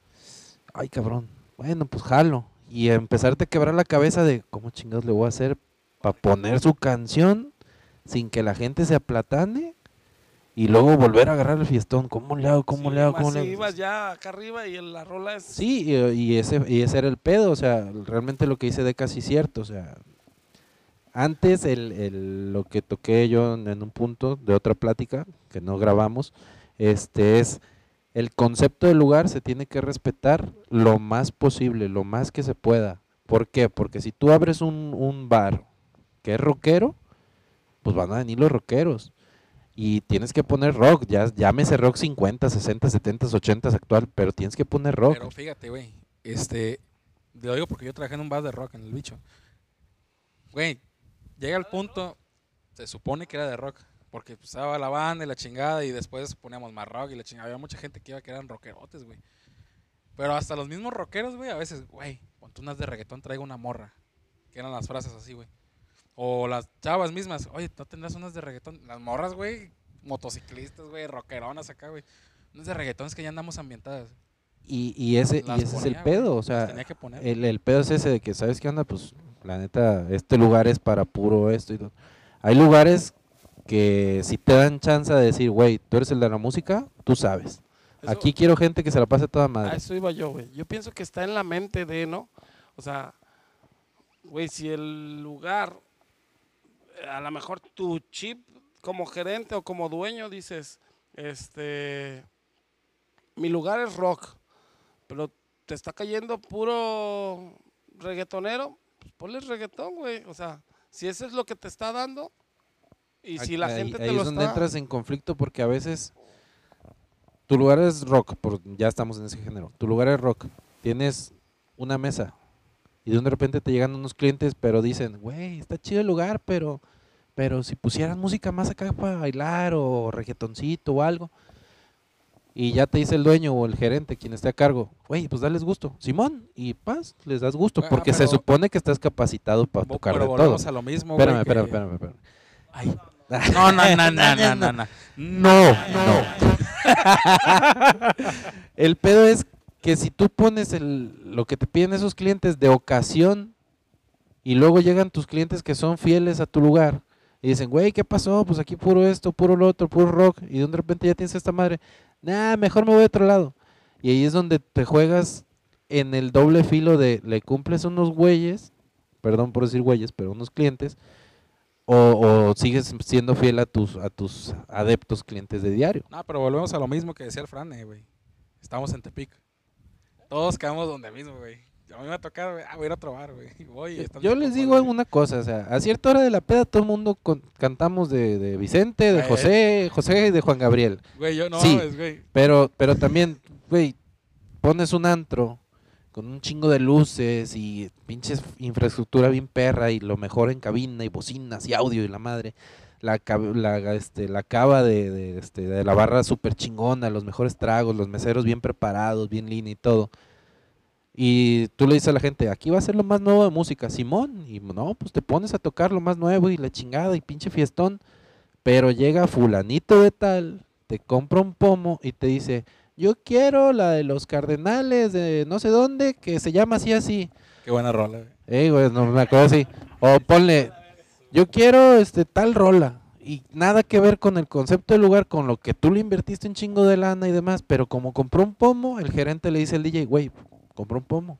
Ay, cabrón. Bueno, pues jalo. Y empezarte a quebrar la cabeza de cómo chingados le voy a hacer para poner su canción sin que la gente se aplatane y luego volver a agarrar el fiestón. ¿Cómo le hago? ¿Cómo Sí, le hago? ¿Cómo le hago? ibas ya acá arriba y la rola es... Sí, y, y ese, y ese era el pedo, o sea, realmente lo que dice de casi cierto, o sea, antes el, el- lo que toqué yo en, un punto de otra plática que no grabamos, este es el concepto del lugar se tiene que respetar lo más posible, lo más que se pueda. ¿Por qué? Porque si tú abres un, un bar que es rockero, pues van a venir los rockeros. Y tienes que poner rock, ya llámese rock 50, 60, 70, 80 actual, pero tienes que poner rock. Pero fíjate, güey, este, lo digo porque yo trabajé en un bar de rock en el bicho. Güey, llega el punto, se supone que era de rock, porque pues, estaba la banda y la chingada y después poníamos más rock y la chingada. Había mucha gente que iba que eran rockerotes, güey. Pero hasta los mismos rockeros, güey, a veces, güey, ponte unas de reggaetón, traigo una morra. Que eran las frases así, güey. O las chavas mismas, oye, ¿no tendrás unas de reggaetón? Las morras, güey, motociclistas, güey, rockeronas acá, güey. Unas de reggaetón es que ya andamos ambientadas. Y, y ese, y ese es el pedo, o sea, tenía que poner. el, el pedo es ese de que, ¿sabes qué onda? Pues, la neta, este lugar es para puro esto y todo. Hay lugares que si te dan chance de decir, güey, tú eres el de la música, tú sabes. Eso- Aquí quiero gente que se la pase toda A madre. eso iba yo, güey. Yo pienso que está en la mente de, ¿no? O sea, güey, si el lugar, a lo mejor tu chip como gerente o como dueño dices, este, mi lugar es rock, pero te está cayendo puro reggaetonero, pues ponle reggaetón, güey. O sea, si eso es lo que te está dando y si la Ahí- gente ahí te lo es donde está... entras en conflicto porque a veces tu lugar es rock, por, ya estamos en ese género. Tu lugar es rock. Tienes una mesa Y de repente te llegan unos clientes, pero dicen, güey, está chido el lugar, pero, pero si pusieran música más acá para bailar o reggaetoncito o algo. Y ya te dice el dueño o el gerente, quien esté a cargo, güey, pues dales gusto. Simón, y paz, les das gusto, Ah, porque se supone que estás capacitado para tocar pero de todo. a lo mismo, güey, Espérame, que- espérame, espérame, espérame. Ay. No, no, no, no, no, no, no. No, no. el pedo es que si tú pones el, lo que te piden esos clientes de ocasión y luego llegan tus clientes que son fieles a tu lugar y dicen, güey, ¿qué pasó? Pues aquí puro esto, puro lo otro, puro rock y de repente ya tienes esta madre. Nah, mejor me voy a otro lado. Y ahí es donde te juegas en el doble filo de le cumples unos güeyes, perdón por decir güeyes, pero unos clientes, o, o sigues siendo fiel a tus, a tus adeptos clientes de diario. No, pero volvemos a lo mismo que decía el Fran, eh, güey. Estamos en Tepic. Todos quedamos donde mismo, güey. A mí me ha tocado, güey, ah, voy a ir a otro bar, güey. Voy, Yo les digo güey. una cosa, o sea, a cierta hora de la peda todo el mundo con- cantamos de, de Vicente, de Güey. José, José y de Juan Gabriel. Güey, yo no, Sí. es, güey. Pero, pero también, güey, pones un antro con un chingo de luces y pinches infraestructura bien perra y lo mejor en cabina y bocinas y audio y la madre. La, la, este, la cava de, de, este, de la barra súper chingona, los mejores tragos, los meseros bien preparados, bien línea y todo. Y tú le dices a la gente, aquí va a ser lo más nuevo de música, Simón. Y no, pues te pones a tocar lo más nuevo y la chingada y pinche fiestón. Pero llega fulanito de tal, te compra un pomo y te dice, yo quiero la de los cardenales de no sé dónde, que se llama así así. Qué buena rola. Ey, güey, no me acuerdo así. O ponle, yo quiero este tal rola. Y nada que ver con el concepto del lugar, con lo que tú le invertiste un chingo de lana y demás. Pero como compró un pomo, el gerente le dice al DJ, güey, compró un pomo.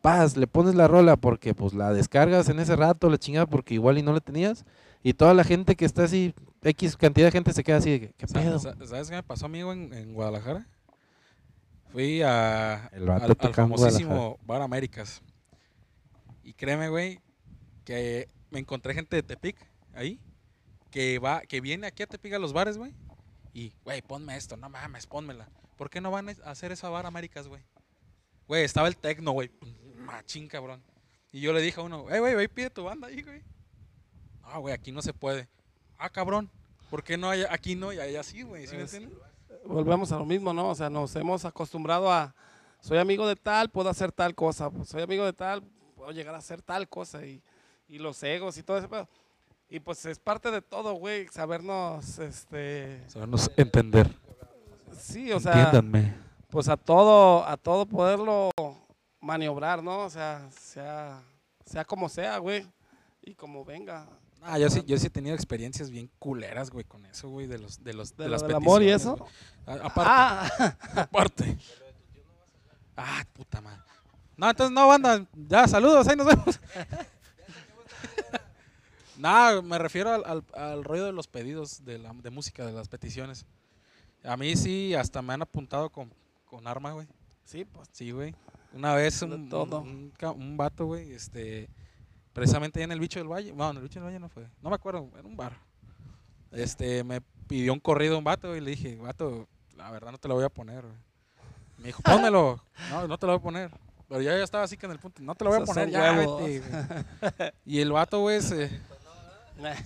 Paz, le pones la rola porque pues la descargas en ese rato, la chingada, porque igual y no la tenías. Y toda la gente que está así, X cantidad de gente se queda así, de ¿qué pedo? sa- ¿Sabes qué me pasó, amigo, en, en Guadalajara? Fui a, El al, famosísimo Bar Américas. Y créeme, güey, que me encontré gente de Tepic ahí, que va, que viene aquí a Tepic a los bares, güey. Y, güey, ponme esto, no mames, pónmela. ¿Por qué no van a hacer esa Bar Américas, güey? Güey, estaba el tecno, güey. Machín, cabrón. Y yo le dije a uno, hey, güey, ve, pide tu banda ahí, güey. No, güey, aquí no se puede. Ah, cabrón. ¿Por qué no hay, aquí no y allá sí, güey? ¿Sí me Es- entiendes? Volvemos a lo mismo, ¿no? O sea, nos hemos acostumbrado a, soy amigo de tal, puedo hacer tal cosa, soy amigo de tal, puedo llegar a hacer tal cosa, y, y los egos y todo eso. Y pues es parte de todo, güey, sabernos, este, Sabernos entender. sí, o sea, Entiéndanme. Pues a todo, a todo poderlo maniobrar, ¿no? O sea, sea, sea como sea, güey, y como venga. Ah, yo sí, yo sí he tenido experiencias bien culeras, güey, con eso, güey, de los, de los, ¿De de las del amor y eso? A- aparte, Ah, aparte. Ah, puta madre. No, entonces no, banda. Ya, saludos, ahí nos vemos. no, me refiero al, al, al rollo de los pedidos de, la, de música, de las peticiones. A mí sí, hasta me han apuntado con, con arma, güey. sí, pues, Sí, güey. Una vez un, todo. un, un vato, güey, este, precisamente ahí en el Bicho del Valle, no, en el Bicho del Valle no fue, no me acuerdo, era un bar. Este, me pidió un corrido un vato y le dije, vato, la verdad no te lo voy a poner, güey. Me dijo, pónmelo. No, no te lo voy a poner. Pero ya, ya estaba así que en el punto, no te lo voy a poner, ya, vete. Y el vato, güey, se...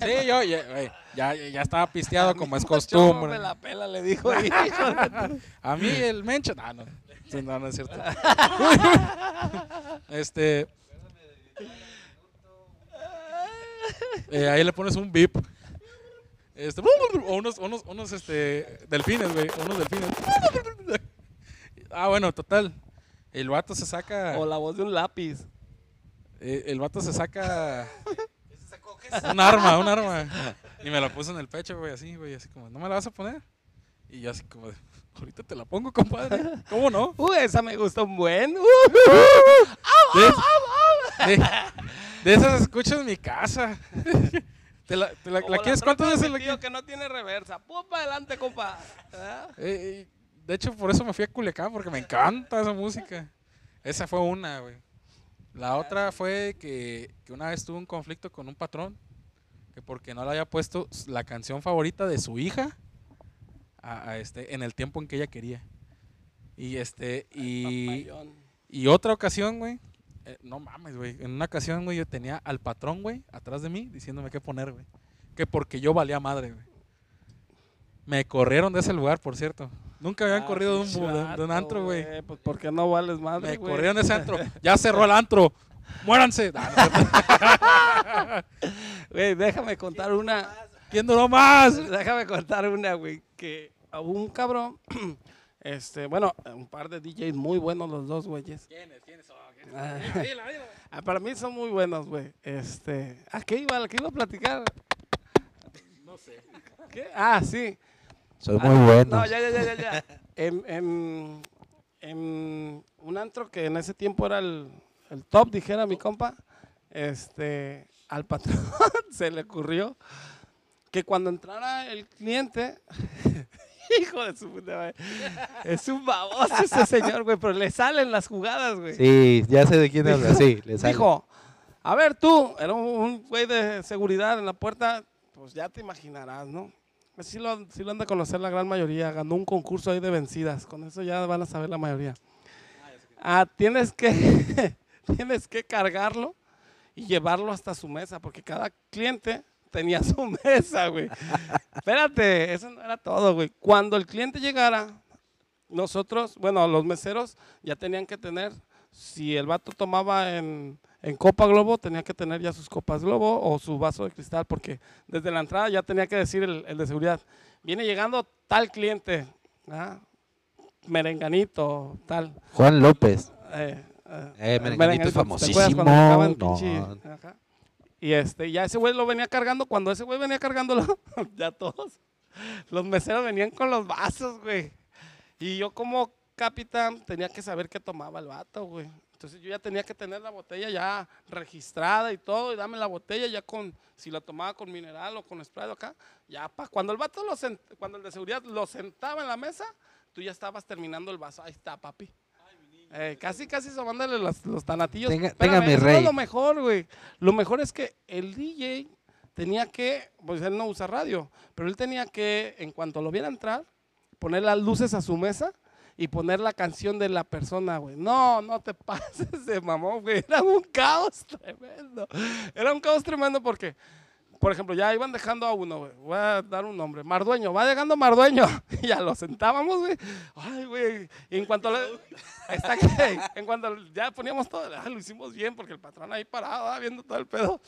Sí, yo, ya, ya, ya estaba pisteado como es costumbre. Me la pela, le dijo. hijo de tu- A mí el mencho. No, no. No, no es cierto. este. eh, ahí le pones un bip. Este, o unos, unos, unos este, delfines, güey. Unos delfines. Ah, bueno, total. El vato se saca. O la voz de un lápiz. eh, el vato se saca. Un arma, un arma. Y me la puso en el pecho, güey, así, güey, así como, ¿no me la vas a poner? Y yo así como, ahorita te la pongo, compadre. ¿Cómo no? Uh, esa me gusta un buen. Uh, De, de- de esas escucho en mi casa. ¿Te la, te la- la quieres? ¿Cuántas veces la que no tiene reversa. Pum, para adelante, compa. Eh, eh, de hecho, por eso me fui a Culiacán, porque me encanta esa música. Esa fue una, güey. La otra fue que, que una vez tuve un conflicto con un patrón, que porque no le había puesto la canción favorita de su hija a, a este, en el tiempo en que ella quería. Y este, y, y otra ocasión, güey, eh, no mames, güey. En una ocasión, güey, yo tenía al patrón, güey, atrás de mí, diciéndome qué poner, güey. Que porque yo valía madre, güey. Me corrieron de ese lugar, por cierto. Nunca habían Ah, corrido de un, de- antro, güey. Pues ¿por qué no vales madre, Me corrieron de ese antro. Ya cerró el antro. ¡Muéranse! Güey, déjame contar una. ¿Quién duró más? Déjame contar una, güey, que a un cabrón, este, bueno, un par de DJs muy buenos los dos, güeyes. ¿Quiénes? ¿Quiénes son? ¿Quiénes Ah. son? Dila, dila. Ah, para mí son muy buenos, güey. Este, ¿a qué iba? ¿A qué iba a platicar? No sé. ¿Qué? Ah, sí. Soy Ah, muy bueno. No, ya, ya, ya, ya. ya. en, en- en un antro que en ese tiempo era el, el top, dijera mi compa, este, al patrón se le ocurrió que cuando entrara el cliente, hijo de su puta madre, es un baboso ese señor, güey, pero le salen las jugadas, güey. Sí, ya sé de quién habla. Sí, le sale. Dijo, a ver tú, era un güey de seguridad en la puerta, pues ya te imaginarás, ¿no? Sí lo, sí lo han de conocer la gran mayoría, ganó un concurso ahí de vencidas, con eso ya van a saber la mayoría. Ah, tienes que, tienes que cargarlo y llevarlo hasta su mesa, porque cada cliente tenía su mesa, güey. Espérate, eso no era todo, güey. Cuando el cliente llegara, nosotros, bueno, los meseros ya tenían que tener, si el vato tomaba en, en copa globo, tenía que tener ya sus copas globo o su vaso de cristal, porque desde la entrada ya tenía que decir el, el de seguridad, viene llegando tal cliente, ¿ah? merenganito, tal. Juan López. Eh, eh, Eh, el Merenganito es ¿te acuerdas cuando famosísimo, no. Y este, ya ese güey lo venía cargando, cuando ese güey venía cargándolo, ya todos, los meseros venían con los vasos, güey. Y yo como capitán tenía que saber qué tomaba el vato, güey. Entonces yo ya tenía que tener la botella ya registrada y todo, y dame la botella ya con, si la tomaba con mineral o con spray o acá, ya pa, cuando el vato lo sent- cuando el de seguridad lo sentaba en la mesa, tú ya estabas terminando el vaso, ahí está, papi. Eh, casi, casi sobándole los, los tanatillos. Tenga- Espérame, tenga mi eso no es rey. lo mejor, güey. Lo mejor es que el DJ tenía que, pues él no usa radio, pero él tenía que, en cuanto lo viera entrar, poner las luces a su mesa y poner la canción de la persona, güey. No, no te pases de mamón, güey. Era un caos tremendo. Era un caos tremendo porque, por ejemplo, ya iban dejando a uno, güey. Voy a dar un nombre. Mardueño, va llegando Mardueño. Y ya lo sentábamos, güey. Ay, güey. Y en cuanto le, está que- en cuanto ya poníamos todo, ah, lo hicimos bien porque el patrón ahí parado, ah, viendo todo el pedo.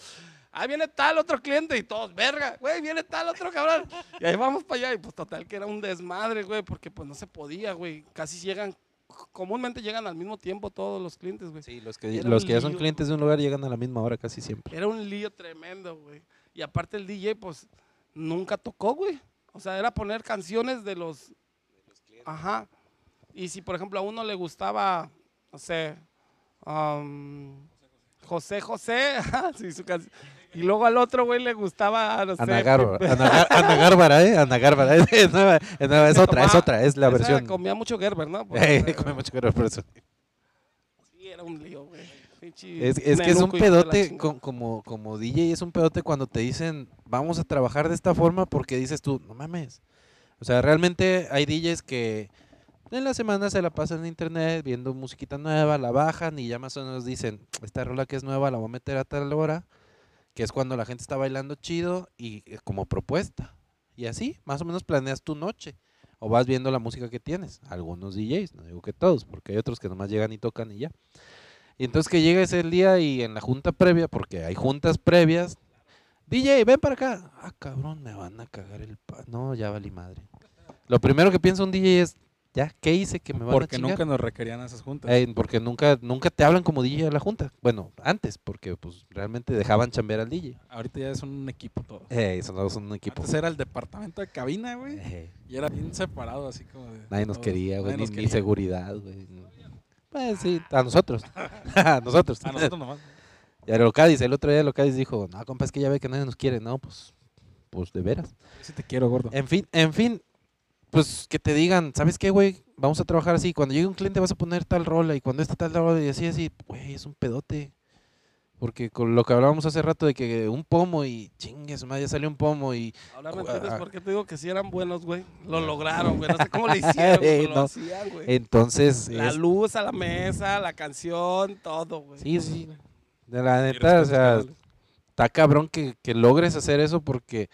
Ahí viene tal otro cliente y todos, verga, güey, viene tal otro cabrón. Y ahí vamos para allá y pues total que era un desmadre, güey, porque pues no se podía, güey. Casi llegan, comúnmente llegan al mismo tiempo todos los clientes, güey. Sí, los que, los que ya son clientes de un lugar llegan a la misma hora casi siempre. Era un lío tremendo, güey. Y aparte el DJ, pues, nunca tocó, güey. O sea, era poner canciones de los... Ajá. Y si, por ejemplo, a uno le gustaba, no sé, um, José José, ajá, sí, su canción. Y luego al otro, güey, le gustaba, no sé... Ana Gárvara, Pepe- Ana, Gár- Ana Gárvara, ¿eh? Ana Gárvara. Es, nueva, es, nueva, es otra, es otra, es la Esa versión. Comía mucho Gerber, ¿no? Eh, come mucho caro por eso. sí, era un lío, güey. Es, es que es un pedote, como, como DJ, es un pedote cuando te dicen, vamos a trabajar de esta forma porque dices tú, no mames. O sea, realmente hay DJs que en la semana se la pasan en internet viendo musiquita nueva, la bajan y ya más o menos dicen, esta rola que es nueva la voy a meter a tal hora, que es cuando la gente está bailando chido y eh, como propuesta. Y así, más o menos planeas tu noche. O vas viendo la música que tienes. Algunos DJs, no digo que todos, porque hay otros que nomás llegan y tocan y ya. Y entonces que llega ese día y en la junta previa, porque hay juntas previas, DJ, ven para acá. Ah, cabrón, me van a cagar el pa. No, ya valí madre. Lo primero que piensa un DJ es, ya, ¿qué hice que me van a Porque chingar? nunca nos requerían esas juntas. Eh, porque nunca, nunca te hablan como DJ a la junta. Bueno, antes, porque pues realmente dejaban chambear al DJ. Ahorita ya es un equipo todo. Eh, eso no son un equipo. Antes era el departamento de cabina, güey. Eh, Y era bien separado, así como de. nadie nos todos. quería, güey, ni, seguridad, güey. Pues sí, a nosotros. a nosotros. A nosotros nomás. Y a Locadis, el otro día Locadis dijo, no, compa, es que ya ve que nadie nos quiere. No, pues, pues de veras. Sí te quiero, gordo. En fin, en fin, pues que te digan, ¿sabes qué, güey? Vamos a trabajar así. Cuando llegue un cliente vas a poner tal rola y cuando esta tal rola y así, así, güey, es un pedote. Porque con lo que hablábamos hace rato de que un pomo y chingue, su madre, ya salió un pomo y Ahora me entiendes por qué te digo que sí eran buenos, güey. Lo lograron, güey. No sé cómo lo hicieron, lo hacían, güey. entonces La es- luz a la mesa, la canción, todo, güey. sí, sí. De la neta, o sea, está cabrón que, que logres hacer eso porque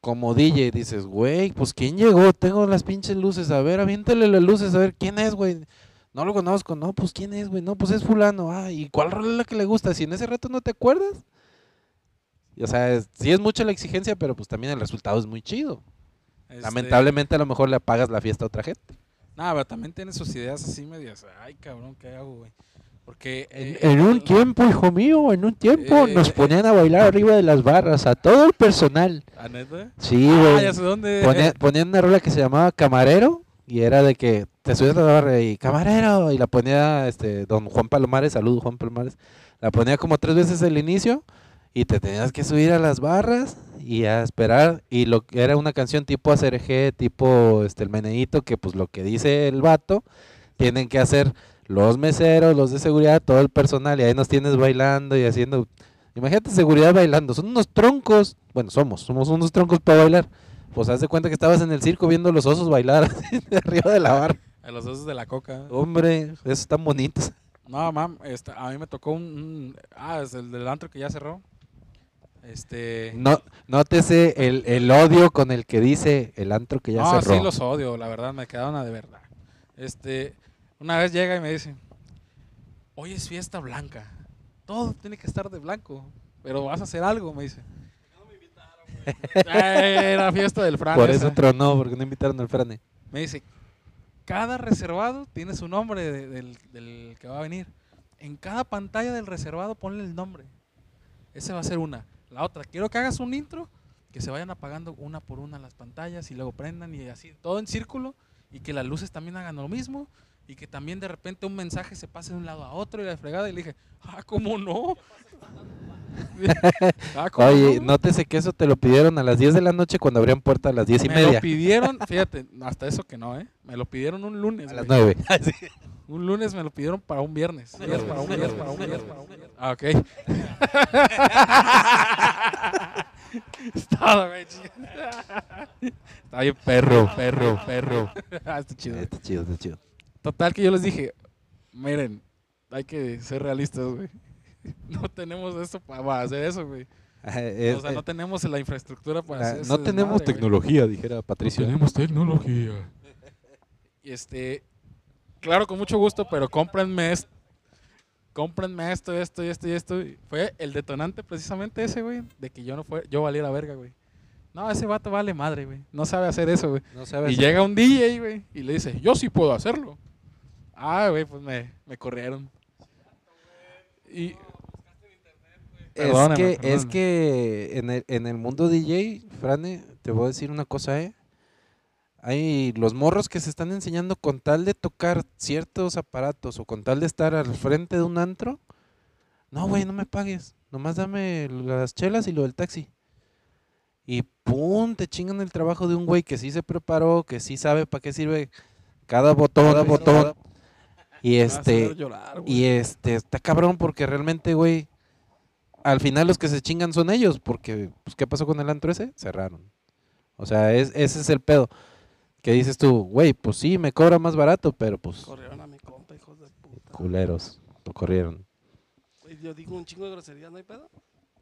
como DJ dices, güey, pues ¿quién llegó? Tengo las pinches luces, a ver, aviéntale las luces, a ver, ¿quién es, güey? No lo conozco, no, pues ¿quién es, güey? No, pues es fulano, ah, ¿y cuál rol es la que le gusta? Si en ese rato no te acuerdas. O sea, es- sí es mucha la exigencia, pero pues también el resultado es muy chido. Este, Lamentablemente a lo mejor le apagas la fiesta a otra gente. Nada, pero también tiene sus ideas así medias. Ay, cabrón, ¿qué hago, güey? Porque. eh, En un tiempo, hijo mío, en un tiempo Eh, nos eh, ponían a bailar arriba de las barras a todo el personal. ¿Ah, neta? Sí, Ah, güey. ya sé dónde. Ponían, ponían una rola que se llamaba Camarero y era de que te subías a la barra y Camarero y la ponía este don Juan Palomares, saludos Juan Palomares, la ponía como tres veces el inicio y te tenías que subir a las barras y a esperar y lo que era una canción tipo ACRG, tipo este el meneíto que pues lo que dice el vato tienen que hacer los meseros, los de seguridad, todo el personal y ahí nos tienes bailando y haciendo Imagínate seguridad bailando, son unos troncos, bueno, somos, somos unos troncos para bailar. Pues haz de cuenta que estabas en el circo viendo los osos bailar de arriba de la barra. A los osos de la coca. Hombre, esos están bonitos. No, mam, este, a mí me tocó un, un- Ah, es el del antro que ya cerró. Este. No, nótese el, el odio con el que dice el antro que ya no, cerró. sí los odio, la verdad, me quedaron a de verdad. Este, una vez llega y me dice, hoy es fiesta blanca, todo tiene que estar de blanco, pero vas a hacer algo, me dice. Eh, Era fiesta del Fran. Por eso tronó, porque no invitaron al Frane. Me dice, cada reservado tiene su nombre de- del, del que va a venir. En cada pantalla del reservado ponle el nombre. Esa va a ser una. La otra, quiero que hagas un intro, que se vayan apagando una por una las pantallas y luego prendan y así, todo en círculo, y que las luces también hagan lo mismo, y que también de repente un mensaje se pase de un lado a otro y la fregada. Y le dije, ah, ¿cómo no? "Ah, ¿cómo Oye, no?". nótese que eso te lo pidieron a las 10 de la noche cuando abrían puerta a las 10 y me media. lo pidieron, fíjate, hasta eso que no, ¿eh? Me lo pidieron un lunes. A las güey. 9. Un lunes me lo pidieron para un viernes. Para un viernes, para un viernes, para un viernes. Ah, ok. Güey. Está bien perro, perro, perro. Ah, Está chido. Está chido, está chido. Total que yo les dije, miren, hay que ser realistas, güey. No tenemos esto pa- para hacer eso, güey. Ah, es- O sea, no tenemos la infraestructura para ah, hacer ese no tenemos güey. tecnología, dijera Patricio. tecnología. Y este, claro, con mucho gusto, pero cómprenme esto. Cómprenme esto, esto y esto y esto. Fue el detonante precisamente ese, güey, de que yo no fue, yo valiera verga, güey. No, ese vato vale madre, güey. No sabe hacer eso, güey. No sabes. Y llega un DJ, güey, y le dice, yo sí puedo hacerlo. Ah, güey, pues me, me corrieron. Y... Es Perdóname, que, es que en el, en el mundo DJ, Frane, te voy a decir una cosa, ¿eh? Hay los morros que se están enseñando con tal de tocar ciertos aparatos o con tal de estar al frente de un antro. No, güey, no me pagues. Nomás dame las chelas y lo del taxi. Y pum, te chingan el trabajo de un güey que sí se preparó, que sí sabe para qué sirve cada botón, cada botón. Y este, llorar, y este, está cabrón porque realmente, güey, al final los que se chingan son ellos, porque, pues, ¿qué pasó con el antro ese? Cerraron. O sea, es, ese es el pedo. Que dices tú, güey, pues sí, me cobra más barato, pero pues, Corrieron a mi compa, hijos de puta. culeros, lo corrieron. Yo digo un chingo de groserías, ¿no hay pedo?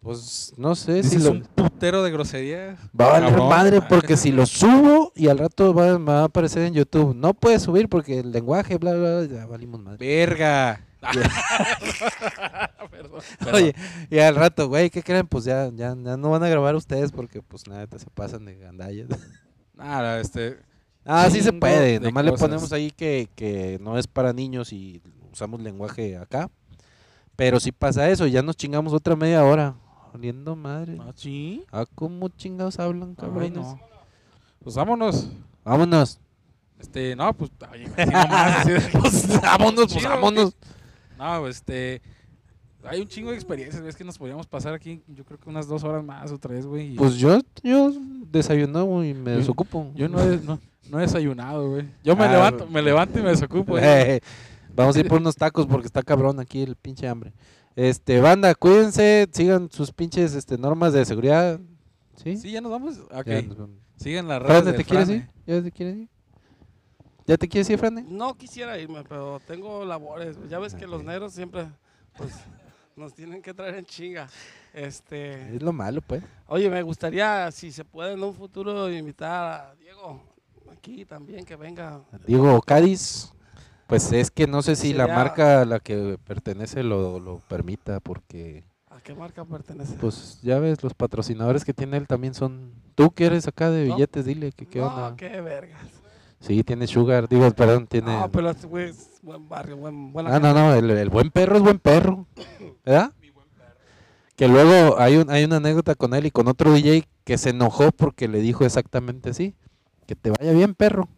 Pues, no sé si lo... un putero de groserías. Va a valer Cabrón. madre porque si lo subo y al rato va, me va a aparecer en YouTube. No puedes subir porque el lenguaje, bla, bla, bla, ya valimos madre. Verga. Perdón. Oye, y al rato, güey, ¿qué creen? Pues ya, ya, ya no van a grabar ustedes porque pues nada, se pasan de gandallas. Nada, este. Ah, sí se puede. de Nomás le ponemos ahí que, que no es para niños y usamos lenguaje acá. Pero si pasa eso, ya nos chingamos otra media hora. Madre. Ah, sí. Ah, ¿cómo chingados hablan, cabrones? no. Pues vámonos. Vámonos. Este, no, pues, oye, güey, así nomás, así de- Pues vámonos, pues Chido, vámonos. No, este. Hay un chingo de experiencias, es que nos podríamos pasar aquí, yo creo que unas dos horas más o tres, güey. y Pues yo, yo desayuno y me Yo- desocupo. yo no he, no, no he desayunado, güey. Yo me Ah, levanto, me levanto y me desocupo. güey. Eh, Vamos a ir por unos tacos porque está cabrón aquí el pinche hambre. Este, banda, cuídense, sigan sus pinches este, normas de seguridad. ¿Sí? Sí, ya nos vamos. Ok. Ya nos vamos. Sigan las redes ¿te quieres Frane. ir? ¿Ya te quieres ir? ¿Ya te quieres ir, Frane? No quisiera irme, pero tengo labores. Ya ves que los negros siempre pues, nos tienen que traer en chinga. Este, Es lo malo, pues. oye, me gustaría, si se puede en un futuro, invitar a Diego aquí también, que venga. Diego Cádiz, pues es que no sé si la marca a la que pertenece lo, lo permita, porque ¿A qué marca pertenece? pues ya ves, los patrocinadores que tiene él también son... Tú que eres acá de No. billetes, dile que qué no, onda. qué vergas. Sí, tiene Sugar, digo, perdón, tiene... No, pero este güey es buen barrio, buen, buena Ah, no, no, el, el buen perro es buen perro, ¿verdad? Que luego hay, un, hay una anécdota con él y con otro DJ que se enojó porque le dijo exactamente así, que te vaya bien, perro.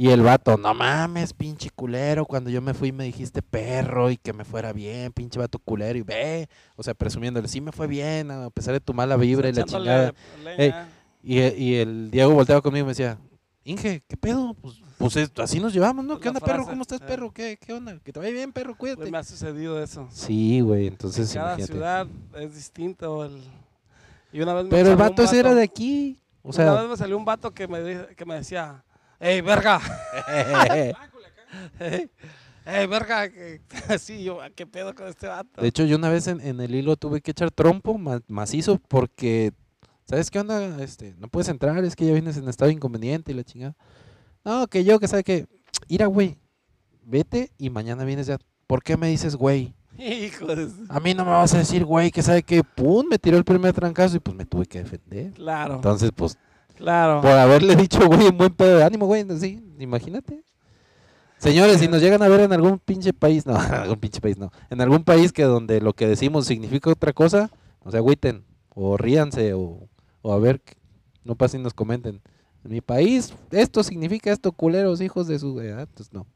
Y el vato, no mames, pinche culero, cuando yo me fui me dijiste perro y que me fuera bien, pinche vato culero, y ve, o sea, presumiéndole, sí me fue bien, a pesar de tu mala vibra y la chingada. leña. Y, y el Diego volteaba conmigo y me decía, Inge, ¿qué pedo? Pues, pues es- así nos llevamos, ¿no? Pues ¿Qué onda, perro? ¿Cómo estás, eh. perro? ¿Qué, ¿Qué onda? Que te vaya bien, perro, Güey, cuídate. me ha sucedido eso. Sí, güey, entonces Cada imagínate. ciudad es distinto. El... Y una vez me Pero el vato ese era de aquí. O una vez me salió un vato que me, que me decía, ¡Ey, verga! ¡Ey, verga! Sí, yo, ¿qué pedo con este vato? de hecho, yo una vez en, en el hilo tuve que echar trompo ma- macizo porque, ¿sabes qué onda? Este, no puedes entrar, es que ya vienes en estado inconveniente y la chingada. No, que yo, que sabe que, ira, güey, vete y mañana vienes ya. ¿Por qué me dices, güey? Hijo de su- A mí no me vas a decir, güey, que sabe que, pum, me tiró el primer trancazo y pues me tuve que defender. Claro, Entonces, pues, claro. por haberle dicho, güey, un buen pedo de ánimo, güey, sí, imagínate. Señores, si nos llegan a ver en algún pinche país, no, en algún pinche país, no, en algún país que donde lo que decimos significa otra cosa, o sea, agüiten, o ríanse, o, o a ver, no pasen y nos comenten. En mi país, esto significa esto, culeros, hijos de su... eh, ah, Entonces, no.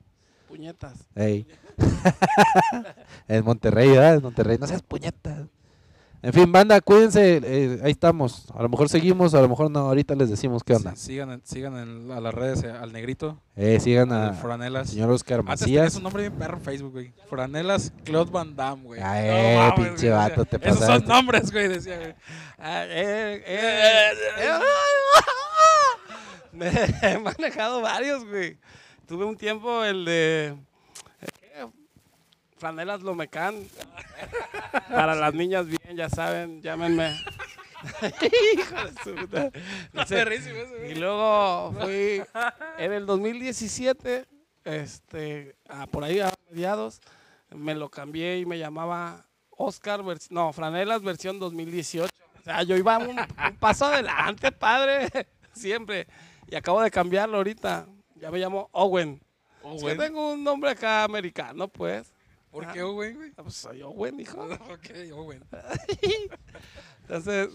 Puñetas. Ey. en Monterrey, ¿verdad? En Monterrey, no seas puñetas. En fin, banda, cuídense, eh, ahí estamos. A lo mejor seguimos, a lo mejor no, ahorita les decimos qué onda. Sí, sigan sigan en- a las redes eh, al negrito, Eh, sigan a, Franelas. señor Oscar Macías. un nombre bien perro en Facebook, güey. Franelas Claude Van Damme, güey. Ah, eh, pinche vato, te Esos son pasaste. nombres, güey, decía, güey. Ah, eh, eh, eh, Me he manejado varios, güey. Tuve un tiempo el de. ¿Qué? Franelas Lomecán. Para las niñas bien, ya saben, llámenme. Hijo de su puta. Y luego fui en el 2017, este, por ahí a mediados, me lo cambié y me llamaba Oscar, no, Franelas versión 2018. O sea, yo iba un, un paso adelante, padre, siempre. Y acabo de cambiarlo ahorita. Ya me llamo Owen. Oh, Es que tengo un nombre acá americano, pues. ¿Por qué, oh, güey? Ah, Pues soy Owen, hijo. Ok, güey. Entonces,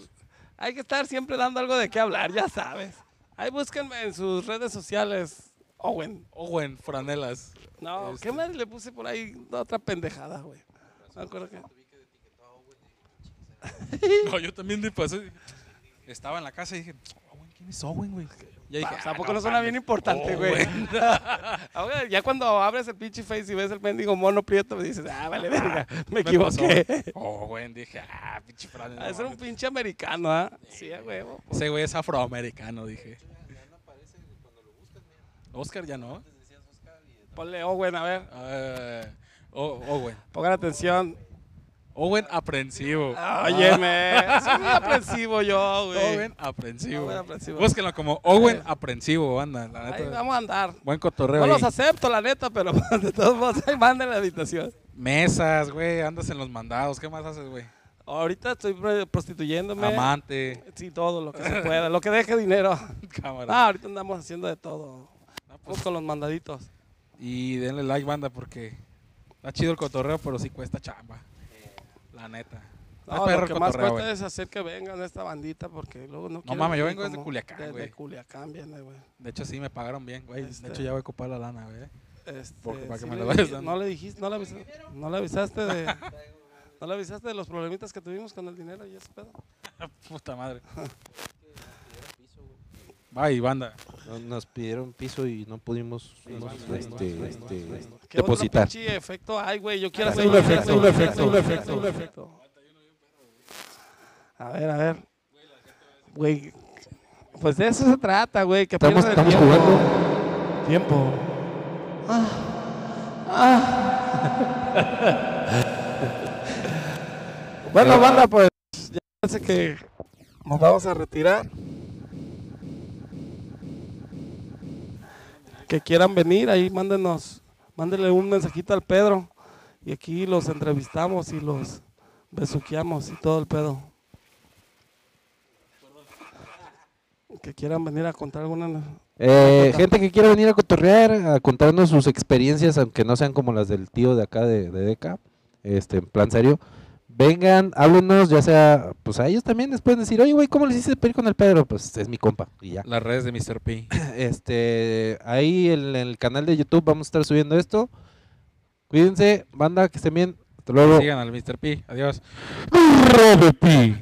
hay que estar siempre dando algo de qué hablar, ya sabes. Ahí búsquenme en sus redes sociales, Owen. Owen, franelas. No, Este. ¿qué más le puse por ahí? Otra pendejada, güey. No me acuerdo qué. No, yo también me pasé. Estaba en la casa y dije, Owen, ¿quién es Owen, güey? Ya dije, Ah, ¿A ah, no suena bien importante, güey? Owen. Ahora, ya cuando abres el pinche face y ves el mendigo mono prieto, me dices, ah, vale, verga, me pasó, equivoqué. Owen, dije, ah, pinche. Ah, Es un pinche americano, ¿ah? Sí, a huevo. Ese güey es afroamericano, dije. Oscar ya no. Ponle Owen, a ver. Eh, O- Owen. Pongan atención. Owen aprensivo. Óyeme, soy muy aprensivo yo, güey. Owen aprensivo. Owen aprensivo. Búsquenlo como Owen aprensivo, banda. La Ahí neta. vamos a andar. Buen cotorreo. No ahí. los acepto, la neta, pero de todos modos, ahí manden la invitación. Mesas, güey. Andas en los mandados. ¿Qué más haces, güey? Ahorita estoy pro- prostituyéndome. Amante. Sí, todo lo que se pueda, lo que deje dinero. Cámara. Ah, ahorita andamos haciendo de todo. Pues, con los mandaditos. Y denle like, banda, porque está chido el cotorreo, pero sí cuesta chamba. La neta. No, lo que más cuesta güey. es hacer que vengan esta bandita porque luego no quieren mames, yo vengo desde Culiacán, Desde güey. Culiacán viene, güey. De hecho, sí me pagaron bien, güey. Este- De hecho, ya voy a ocupar la lana, güey. Este, Porque para que sí me le lo vayas no le dijiste, no le, avisa- no le avisaste de... ¿No le avisaste de los problemitas que tuvimos con el dinero y ese pedo? Puta madre. Bye, banda. No- Nos pidieron piso y no pudimos ¿Qué depositar. pinche efecto hay, güey? Yo quiero Un hacer efecto, un efecto, un efecto, un efecto. A ver, a ver. Güey, pues de eso se trata, güey. Que Estamos, estamos tiempo. jugando. Tiempo. bueno, banda, pues ya parece que nos vamos a retirar. Que quieran venir, ahí mándenos, mándenle un mensajito al Pedro. Y aquí los entrevistamos y los besuqueamos y todo el pedo. Que quieran venir a contar alguna Eh, gente que quiera venir a cotorrear, a contarnos sus experiencias, aunque no sean como las del tío de acá de, de Deca, este, en plan serio, vengan, háblenos, ya sea, pues a ellos también les pueden decir, oye, güey, ¿cómo les hiciste pedir con el Pedro? Pues es mi compa, y ya. Las redes de Mr. P. Este, ahí en, el canal de YouTube vamos a estar subiendo esto. Cuídense, banda, que estén bien. Hasta luego. Sigan al Mr. P. Adiós. Pi.